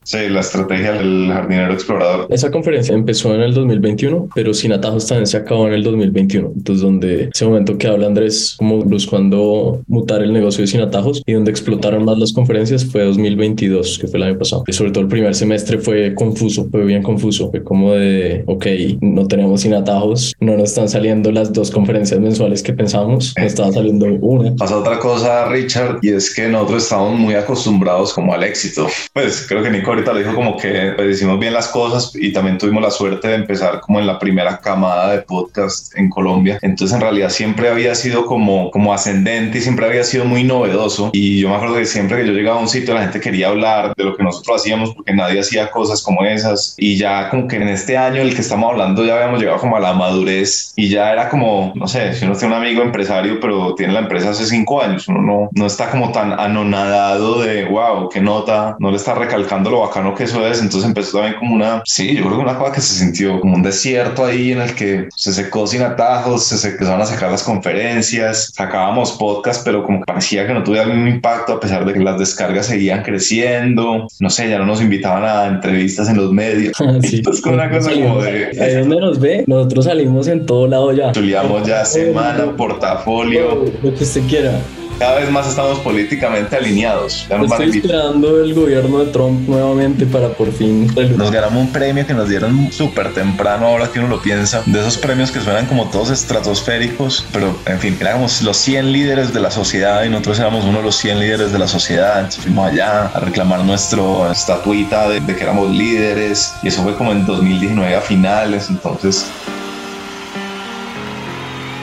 Sí, la estrategia del jardinero explorador. Esa conferencia empezó en el 2021, pero sin atajos también se acabó en el 2021. Entonces, donde ese momento que habla Andrés como buscando mutar el negocio de sin atajos y donde explotaron más las conferencias fue 2022, que fue el año pasado. Y sobre todo el primer semestre fue confuso, fue bien confuso. Fue como de, ok, no tenemos sin atajos, no nos están saliendo las dos conferencias mensuales que pensamos, nos estaba saliendo una. Pasa otra cosa, Richard, y es que nosotros estamos muy acostumbrados como al éxito. Pues creo que Nico ahorita lo dijo como que pues, hicimos bien las cosas y también tuvimos la suerte de empezar como en la primera camada de podcast en Colombia. Entonces en realidad siempre había sido como, como ascendente y siempre había sido muy novedoso. Y yo me acuerdo que siempre que yo llegaba a un sitio la gente quería hablar de lo que nosotros hacíamos porque nadie hacía cosas como esas. Y ya como que en este año el que estamos hablando ya habíamos llegado como a la madurez y ya era como, no sé, si uno tiene un amigo empresario pero tiene la empresa hace cinco años, uno no, no está como tan anonadado de, wow, qué nota, no le está recalcando lo bacano que eso es. Entonces empezó también como una, sí, yo creo que una cosa que se sintió como un desierto ahí en el que se secó sin atajos, se empezaron a sacar las conferencias, sacábamos podcast, pero como que parecía que no tuviera mismo impacto a pesar de que las descargas seguían creciendo. No sé, ya no nos invitaban a entrevistas en los medios. Sí. Entonces, como una cosa como de. Ahí donde nos ve, nosotros salimos en todo lado ya. Subíamos ya semana, portafolio. Lo que usted quiera cada vez más estamos políticamente alineados. Estoy esperando el gobierno de Trump nuevamente para por fin. Nos ganamos un premio que nos dieron súper temprano, ahora que uno lo piensa, de esos premios que suenan como todos estratosféricos, pero en fin, éramos los 100 líderes de la sociedad y nosotros éramos uno de los 100 líderes de la sociedad. Entonces fuimos allá a reclamar nuestra estatuita de, de que éramos líderes y eso fue como en 2019 a finales. Entonces,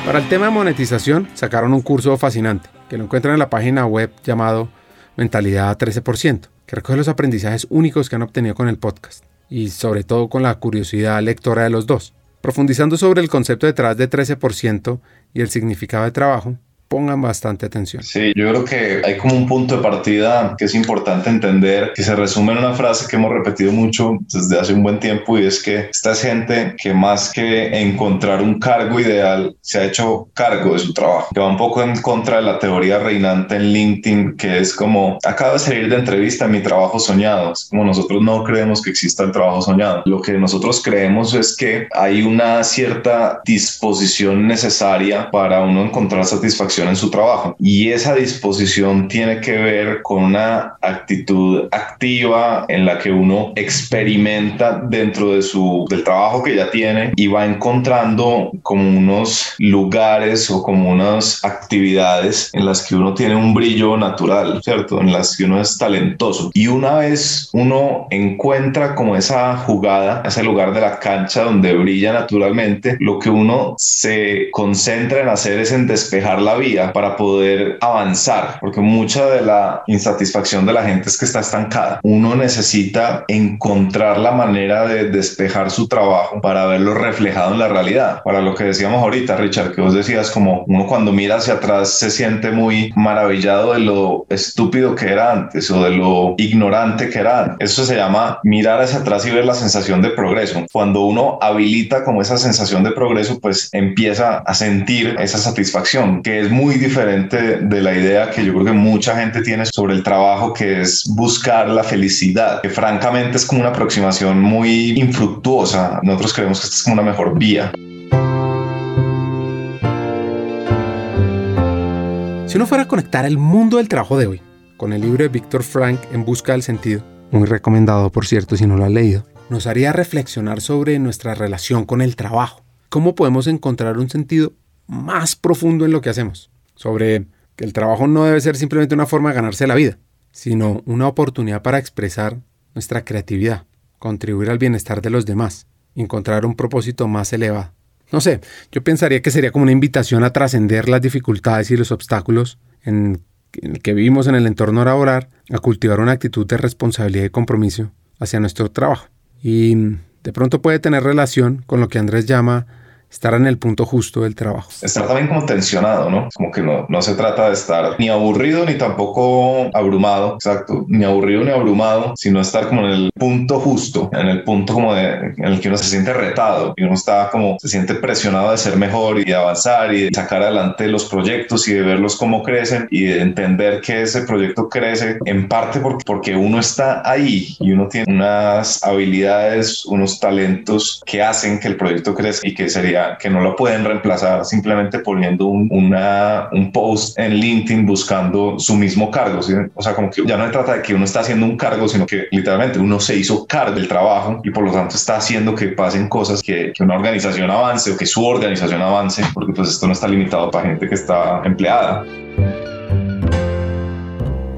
para el tema de monetización, sacaron un curso fascinante que lo encuentran en la página web llamado Mentalidad 13%, que recoge los aprendizajes únicos que han obtenido con el podcast y sobre todo con la curiosidad lectora de los dos. Profundizando sobre el concepto detrás de 13% y el significado de trabajo, pongan bastante atención. Sí, yo creo que hay como un punto de partida que es importante entender, que se resume en una frase que hemos repetido mucho desde hace un buen tiempo y es que esta es gente que más que encontrar un cargo ideal, se ha hecho cargo de su trabajo, que va un poco en contra de la teoría reinante en LinkedIn, que es como, acabo de salir de entrevista, mi trabajo soñado, es como nosotros no creemos que exista el trabajo soñado, lo que nosotros creemos es que hay una cierta disposición necesaria para uno encontrar satisfacción en su trabajo. Y esa disposición tiene que ver con una actitud activa en la que uno experimenta dentro de su, del trabajo que ya tiene y va encontrando como unos lugares o como unas actividades en las que uno tiene un brillo natural, ¿cierto? En las que uno es talentoso. Y una vez uno encuentra como esa jugada, ese lugar de la cancha donde brilla naturalmente, lo que uno se concentra en hacer es en despejar la vida para poder avanzar, porque mucha de la insatisfacción de la gente es que está estancada. Uno necesita encontrar la manera de despejar su trabajo para verlo reflejado en la realidad. Para lo que decíamos ahorita, Richard, que vos decías como uno cuando mira hacia atrás se siente muy maravillado de lo estúpido que era antes o de lo ignorante que era antes. Eso se llama mirar hacia atrás y ver la sensación de progreso. Cuando uno habilita como esa sensación de progreso, pues empieza a sentir esa satisfacción que es muy diferente de la idea que yo creo que mucha gente tiene sobre el trabajo, que es buscar la felicidad, que francamente es como una aproximación muy infructuosa. Nosotros creemos que esta es como una mejor vía. Si uno fuera a conectar el mundo del trabajo de hoy con el libro de Víctor Frank En Busca del Sentido, muy recomendado por cierto si no lo has leído, nos haría reflexionar sobre nuestra relación con el trabajo. ¿Cómo podemos encontrar un sentido más profundo en lo que hacemos, sobre que el trabajo no debe ser simplemente una forma de ganarse la vida, sino una oportunidad para expresar nuestra creatividad, contribuir al bienestar de los demás, encontrar un propósito más elevado. No sé, yo pensaría que sería como una invitación a trascender las dificultades y los obstáculos en, el que vivimos en el entorno laboral, a cultivar una actitud de responsabilidad y compromiso hacia nuestro trabajo. Y de pronto puede tener relación con lo que Andrés llama estar en el punto justo del trabajo. Estar también como tensionado, ¿no? Como que no, no se trata de estar ni aburrido ni tampoco abrumado, exacto, ni aburrido ni abrumado, sino estar como en el punto justo, en el punto como de, en el que uno se siente retado y uno está como, se siente presionado de ser mejor y de avanzar y de sacar adelante los proyectos y de verlos cómo crecen y de entender que ese proyecto crece en parte porque, porque uno está ahí y uno tiene unas habilidades, unos talentos que hacen que el proyecto crezca y que sería que no lo pueden reemplazar simplemente poniendo un, un post en LinkedIn buscando su mismo cargo. O sea, como que ya no se trata de que uno está haciendo un cargo, sino que literalmente uno se hizo cargo del trabajo y por lo tanto está haciendo que pasen cosas, que, que una organización avance o que su organización avance, porque pues esto no está limitado para gente que está empleada.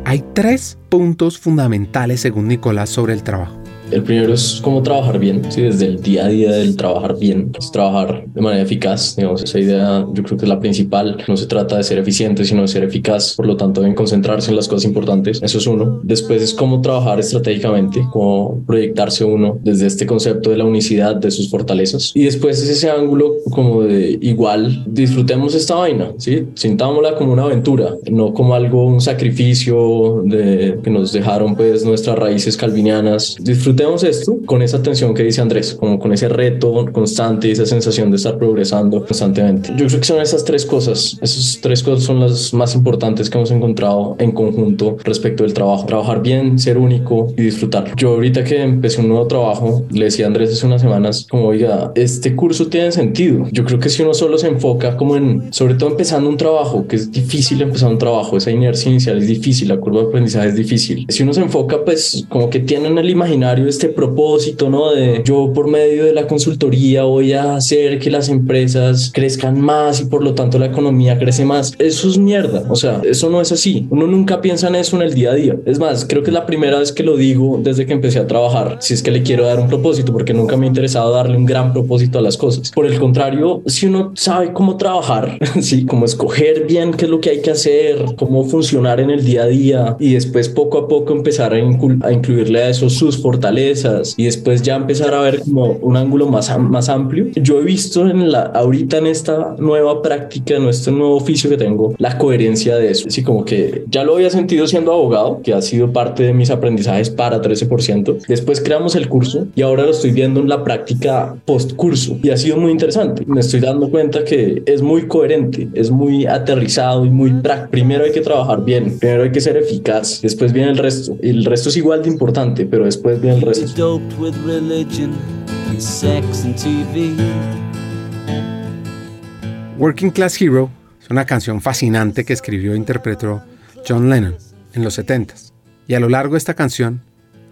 Hay tres puntos fundamentales según Nicolás sobre el trabajo. El primero es cómo trabajar bien, ¿sí? desde el día a día del trabajar bien, es trabajar de manera eficaz. Digamos, esa idea yo creo que es la principal. No se trata de ser eficiente, sino de ser eficaz. Por lo tanto, deben concentrarse en las cosas importantes. Eso es uno. Después es cómo trabajar estratégicamente, cómo proyectarse uno desde este concepto de la unicidad de sus fortalezas. Y después es ese ángulo como de igual, disfrutemos esta vaina, ¿sí? Sintámosla como una aventura, no como algo, un sacrificio de que nos dejaron pues nuestras raíces calvinianas. Disfrutemos esto con esa tensión que dice Andrés, como con ese reto constante, esa sensación de estar progresando constantemente. Yo creo que son esas tres cosas. Esas tres cosas son las más importantes que hemos encontrado en conjunto respecto del trabajo. Trabajar bien, ser único y disfrutar. Yo ahorita que empecé un nuevo trabajo, le decía a Andrés hace unas semanas, como, oiga, este curso tiene sentido. Yo creo que si uno solo se enfoca como en, sobre todo empezando un trabajo, que es difícil empezar un trabajo, esa inercia inicial es difícil, la curva de aprendizaje es difícil. Si uno se enfoca, pues como que tiene en el imaginario este propósito, ¿no? De yo por medio de la consultoría voy a hacer que las empresas crezcan más y por lo tanto la economía crece más. Eso es mierda. O sea, eso no es así. Uno nunca piensa en eso en el día a día. Es más, creo que es la primera vez que lo digo desde que empecé a trabajar. Si es que le quiero dar un propósito, porque nunca me ha interesado darle un gran propósito a las cosas. Por el contrario, si uno sabe cómo trabajar, sí, cómo escoger bien qué es lo que hay que hacer, cómo funcionar en el día a día y después poco a poco empezar a, incluirle a eso sus fortalezas y después ya empezar a ver como un ángulo más, más amplio. Yo he visto en la, ahorita en esta nueva práctica, en este nuevo oficio que tengo, la coherencia de eso. Así como que ya lo había sentido siendo abogado, que ha sido parte de mis aprendizajes para 13%. Después creamos el curso y ahora lo estoy viendo en la práctica post curso y ha sido muy interesante. Me estoy dando cuenta que es muy coherente, es muy aterrizado y muy práctico. Primero hay que trabajar bien, primero hay que ser eficaz, después viene el resto. El resto es igual de importante, pero después viene el Working Class Hero es una canción fascinante que escribió e interpretó John Lennon en los 70s. Y a lo largo de esta canción,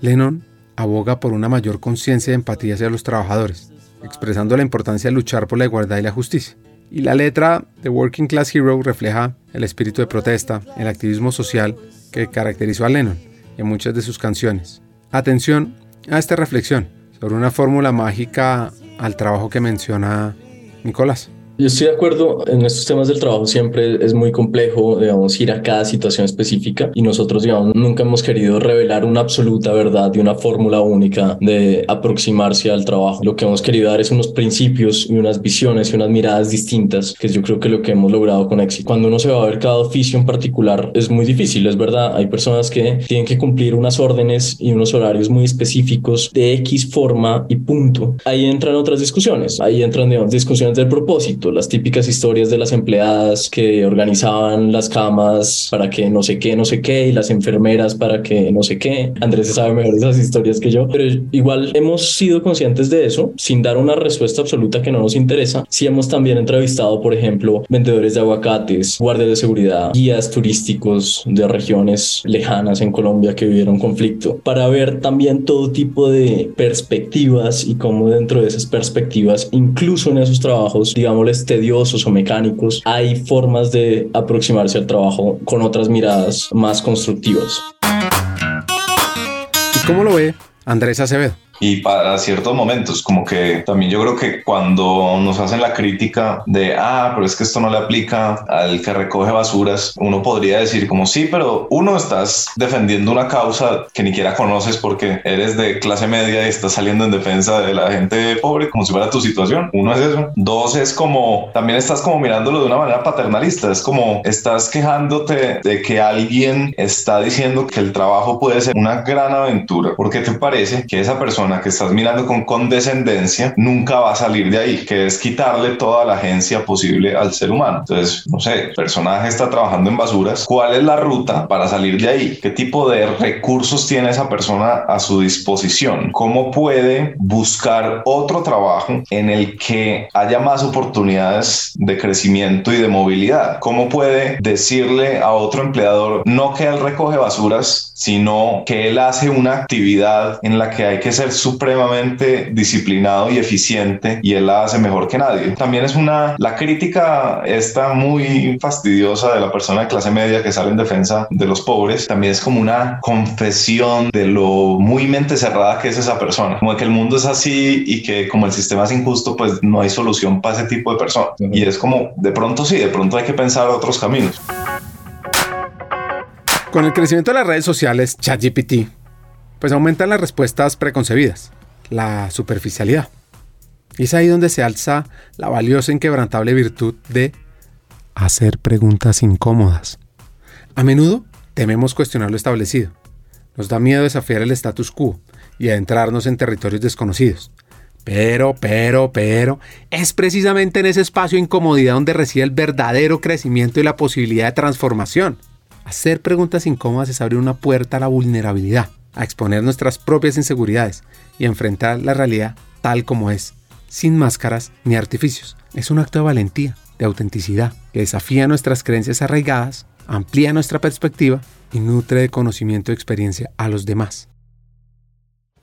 Lennon aboga por una mayor conciencia de empatía hacia los trabajadores, expresando la importancia de luchar por la igualdad y la justicia. Y la letra de Working Class Hero refleja el espíritu de protesta, el activismo social que caracterizó a Lennon en muchas de sus canciones. Atención a esta reflexión sobre una fórmula mágica al trabajo que menciona Nicolás. Yo estoy de acuerdo en estos temas del trabajo, siempre es muy complejo, digamos, ir a cada situación específica y nosotros, digamos, nunca hemos querido revelar una absoluta verdad y una fórmula única de aproximarse al trabajo. Lo que hemos querido dar es unos principios y unas visiones y unas miradas distintas, que yo creo que lo que hemos logrado con éxito. Cuando uno se va a ver cada oficio en particular, es muy difícil, es verdad. Hay personas que tienen que cumplir unas órdenes y unos horarios muy específicos de X forma y punto. Ahí entran otras discusiones, ahí entran, digamos, discusiones del propósito las típicas historias de las empleadas que organizaban las camas para que no sé qué, no sé qué, y las enfermeras para que no sé qué. Andrés sabe mejor esas historias que yo, pero igual hemos sido conscientes de eso sin dar una respuesta absoluta que no nos interesa. Si hemos también entrevistado, por ejemplo, vendedores de aguacates, guardias de seguridad, guías turísticos de regiones lejanas en Colombia que vivieron conflicto, para ver también todo tipo de perspectivas y cómo dentro de esas perspectivas, incluso en esos trabajos, tediosos o mecánicos, hay formas de aproximarse al trabajo con otras miradas más constructivas. ¿Y cómo lo ve Andrés Acevedo? Y para ciertos momentos, como que también yo creo que cuando nos hacen la crítica de, ah, pero es que esto no le aplica al que recoge basuras, uno podría decir como sí, pero uno estás defendiendo una causa que ni siquiera conoces porque eres de clase media y estás saliendo en defensa de la gente pobre como si fuera tu situación. Uno es eso. Dos es como, también estás como mirándolo de una manera paternalista, es como estás quejándote de que alguien está diciendo que el trabajo puede ser una gran aventura porque te parece que esa persona que estás mirando con condescendencia nunca va a salir de ahí, que es quitarle toda la agencia posible al ser humano. Entonces, no sé, el personaje está trabajando en basuras, ¿cuál es la ruta para salir de ahí? ¿Qué tipo de recursos tiene esa persona a su disposición? ¿Cómo puede buscar otro trabajo en el que haya más oportunidades de crecimiento y de movilidad? ¿Cómo puede decirle a otro empleador no que él recoge basuras, sino que él hace una actividad en la que hay que ser supremamente disciplinado y eficiente y él la hace mejor que nadie. También es una, la crítica está muy fastidiosa de la persona de clase media que sale en defensa de los pobres. También es como una confesión de lo muy mente cerrada que es esa persona. Como que el mundo es así y que como el sistema es injusto, pues no hay solución para ese tipo de personas. Y es como, de pronto sí, de pronto hay que pensar otros caminos. Con el crecimiento de las redes sociales, ChatGPT pues aumentan las respuestas preconcebidas, la superficialidad. Y es ahí donde se alza la valiosa e inquebrantable virtud de hacer preguntas incómodas. A menudo tememos cuestionar lo establecido. Nos da miedo desafiar el status quo y adentrarnos en territorios desconocidos. Pero, pero, pero, es precisamente en ese espacio de incomodidad donde reside el verdadero crecimiento y la posibilidad de transformación. Hacer preguntas incómodas es abrir una puerta a la vulnerabilidad, a exponer nuestras propias inseguridades y enfrentar la realidad tal como es, sin máscaras ni artificios. Es un acto de valentía, de autenticidad, que desafía nuestras creencias arraigadas, amplía nuestra perspectiva y nutre de conocimiento y experiencia a los demás.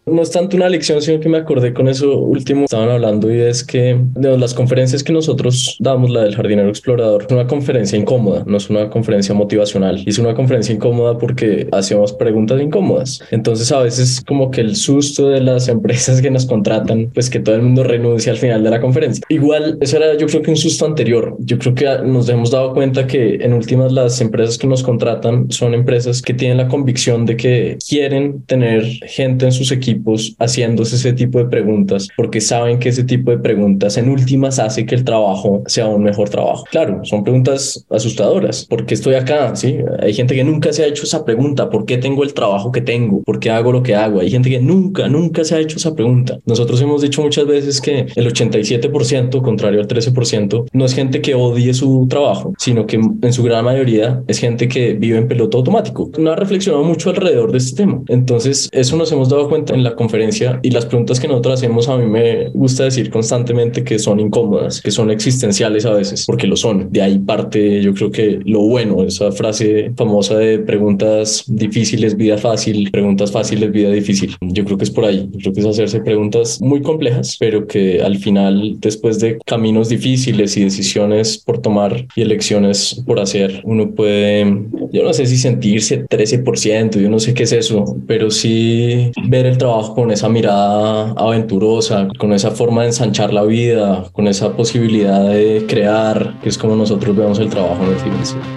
No es tanto una lección, sino que me acordé con eso último, estaban hablando y es que de las conferencias que nosotros damos, la del jardinero explorador, es una conferencia incómoda, no es una conferencia motivacional, es una conferencia incómoda porque hacemos preguntas incómodas. Entonces a veces como que el susto de las empresas que nos contratan, pues que todo el mundo renuncia al final de la conferencia. Igual, eso era yo creo que un susto anterior. Yo creo que nos hemos dado cuenta que en últimas las empresas que nos contratan son empresas que tienen la convicción de que quieren tener gente en sus equipos haciéndose ese tipo de preguntas porque saben que ese tipo de preguntas en últimas hace que el trabajo sea un mejor trabajo. Claro, son preguntas asustadoras. ¿Por qué estoy acá? Sí, hay gente que nunca se ha hecho esa pregunta. ¿Por qué tengo el trabajo que tengo? ¿Por qué hago lo que hago? Hay gente que nunca, nunca se ha hecho esa pregunta. Nosotros hemos dicho muchas veces que el 87%, contrario al 13%, no es gente que odie su trabajo, sino que en su gran mayoría es gente que vive en piloto automático. No ha reflexionado mucho alrededor de este tema. Entonces, eso nos hemos dado cuenta en la conferencia y las preguntas que nosotros hacemos a mí me gusta decir constantemente que son incómodas, que son existenciales a veces, porque lo son. De ahí parte, yo creo que lo bueno, esa frase famosa de preguntas difíciles, vida fácil, preguntas fáciles, vida difícil. Yo creo que es por ahí. Yo creo que es hacerse preguntas muy complejas, pero que al final, después de caminos difíciles y decisiones por tomar y elecciones por hacer, uno puede, yo no sé si sentirse 13%, yo no sé qué es eso, pero sí ver el trabajo con esa mirada aventurosa, con esa forma de ensanchar la vida, con esa posibilidad de crear, que es como nosotros vemos el trabajo en el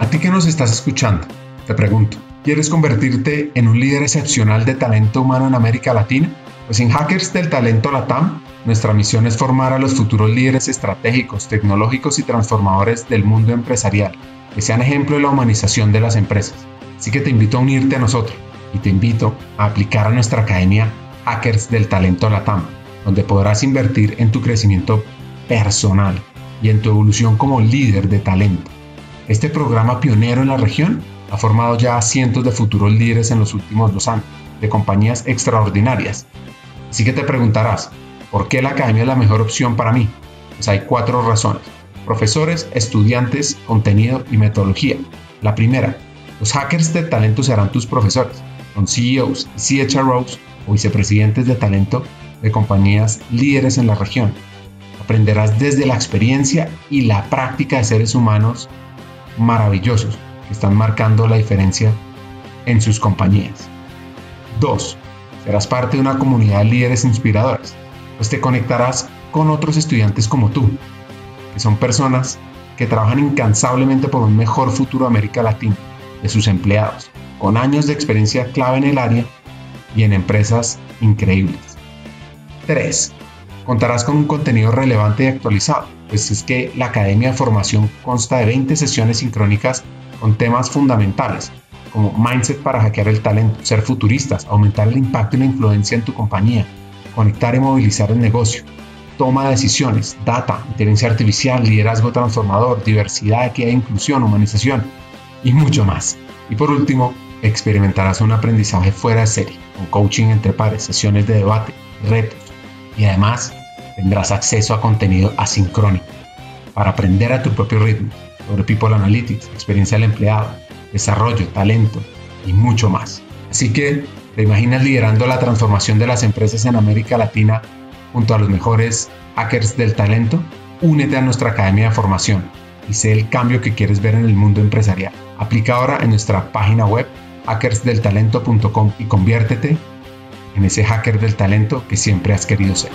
A ti que nos estás escuchando, te pregunto, ¿quieres convertirte en un líder excepcional de talento humano en América Latina? Pues en Hackers del Talento Latam, nuestra misión es formar a los futuros líderes estratégicos, tecnológicos y transformadores del mundo empresarial, que sean ejemplo de la humanización de las empresas. Así que te invito a unirte a nosotros y te invito a aplicar a nuestra academia Hackers del Talento Latam, donde podrás invertir en tu crecimiento personal y en tu evolución como líder de talento. Este programa pionero en la región ha formado ya a cientos de futuros líderes en los últimos dos años, de compañías extraordinarias. Así que te preguntarás, ¿por qué la academia es la mejor opción para mí? Pues hay cuatro razones. Profesores, estudiantes, contenido y metodología. La primera, los hackers de talento serán tus profesores. Son CEOs y CHROs o vicepresidentes de talento de compañías líderes en la región. Aprenderás desde la experiencia y la práctica de seres humanos maravillosos que están marcando la diferencia en sus compañías. 2. Serás parte de una comunidad de líderes inspiradores, pues te conectarás con otros estudiantes como tú, que son personas que trabajan incansablemente por un mejor futuro de América Latina, de sus empleados, con años de experiencia clave en el área y en empresas increíbles. 3. Contarás con un contenido relevante y actualizado, pues es que la Academia de Formación consta de 20 sesiones sincrónicas con temas fundamentales, como mindset para hackear el talento, ser futuristas, aumentar el impacto y la influencia en tu compañía, conectar y movilizar el negocio, toma de decisiones, data, inteligencia artificial, liderazgo transformador, diversidad, equidad e inclusión, humanización y mucho más. Y por último, experimentarás un aprendizaje fuera de serie, con coaching entre pares, sesiones de debate, retos y además tendrás acceso a contenido asincrónico para aprender a tu propio ritmo sobre People Analytics, experiencia del empleado, desarrollo, talento y mucho más. Así que, ¿te imaginas liderando la transformación de las empresas en América Latina junto a los mejores hackers del talento? Únete a nuestra academia de formación y sé el cambio que quieres ver en el mundo empresarial. Aplica ahora en nuestra página web hackersdeltalento.com y conviértete en ese hacker del talento que siempre has querido ser.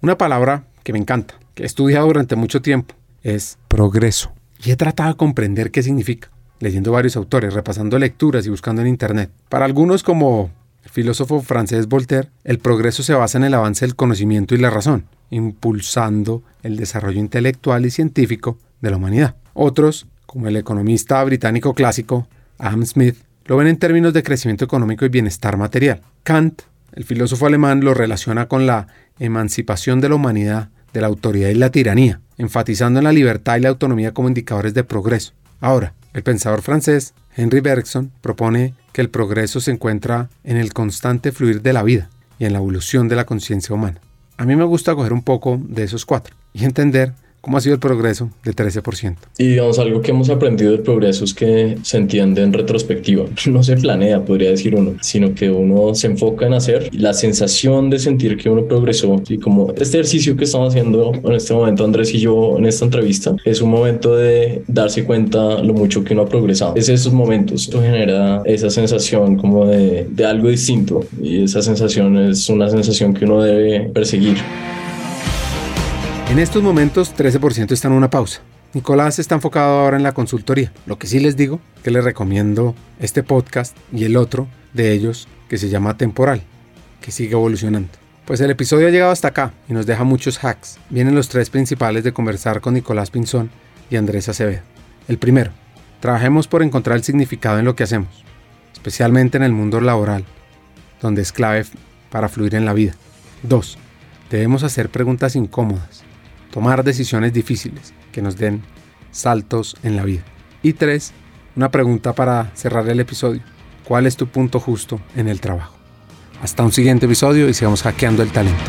Una palabra que me encanta, que he estudiado durante mucho tiempo, es progreso. Y he tratado de comprender qué significa, leyendo varios autores, repasando lecturas y buscando en Internet. Para algunos, como el filósofo francés Voltaire, el progreso se basa en el avance del conocimiento y la razón, impulsando el desarrollo intelectual y científico de la humanidad. Otros, como el economista británico clásico Adam Smith, lo ven en términos de crecimiento económico y bienestar material. Kant, el filósofo alemán, lo relaciona con la emancipación de la humanidad de la autoridad y la tiranía, enfatizando en la libertad y la autonomía como indicadores de progreso. Ahora, el pensador francés Henry Bergson propone que el progreso se encuentra en el constante fluir de la vida y en la evolución de la conciencia humana. A mí me gusta coger un poco de esos cuatro y entender ¿Cómo ha sido el progreso del 13%? Y digamos, algo que hemos aprendido del progreso es que se entiende en retrospectiva. No se planea, podría decir uno, sino que uno se enfoca en hacer la sensación de sentir que uno progresó. Y como este ejercicio que estamos haciendo en este momento, Andrés y yo, en esta entrevista, es un momento de darse cuenta lo mucho que uno ha progresado. Es esos momentos, esto genera esa sensación como de, de algo distinto. Y esa sensación es una sensación que uno debe perseguir. En estos momentos 13% está en una pausa. Nicolás está enfocado ahora en la consultoría. Lo que sí les digo, que les recomiendo este podcast y el otro de ellos que se llama Temporal, que sigue evolucionando. Pues el episodio ha llegado hasta acá y nos deja muchos hacks. Vienen los tres principales de conversar con Nicolás Pinzón y Andrés Acevedo. El primero, trabajemos por encontrar el significado en lo que hacemos, especialmente en el mundo laboral, donde es clave para fluir en la vida. 2. Debemos hacer preguntas incómodas tomar decisiones difíciles que nos den saltos en la vida. Y tres, una pregunta para cerrar el episodio. ¿Cuál es tu punto justo en el trabajo? Hasta un siguiente episodio y sigamos hackeando el talento.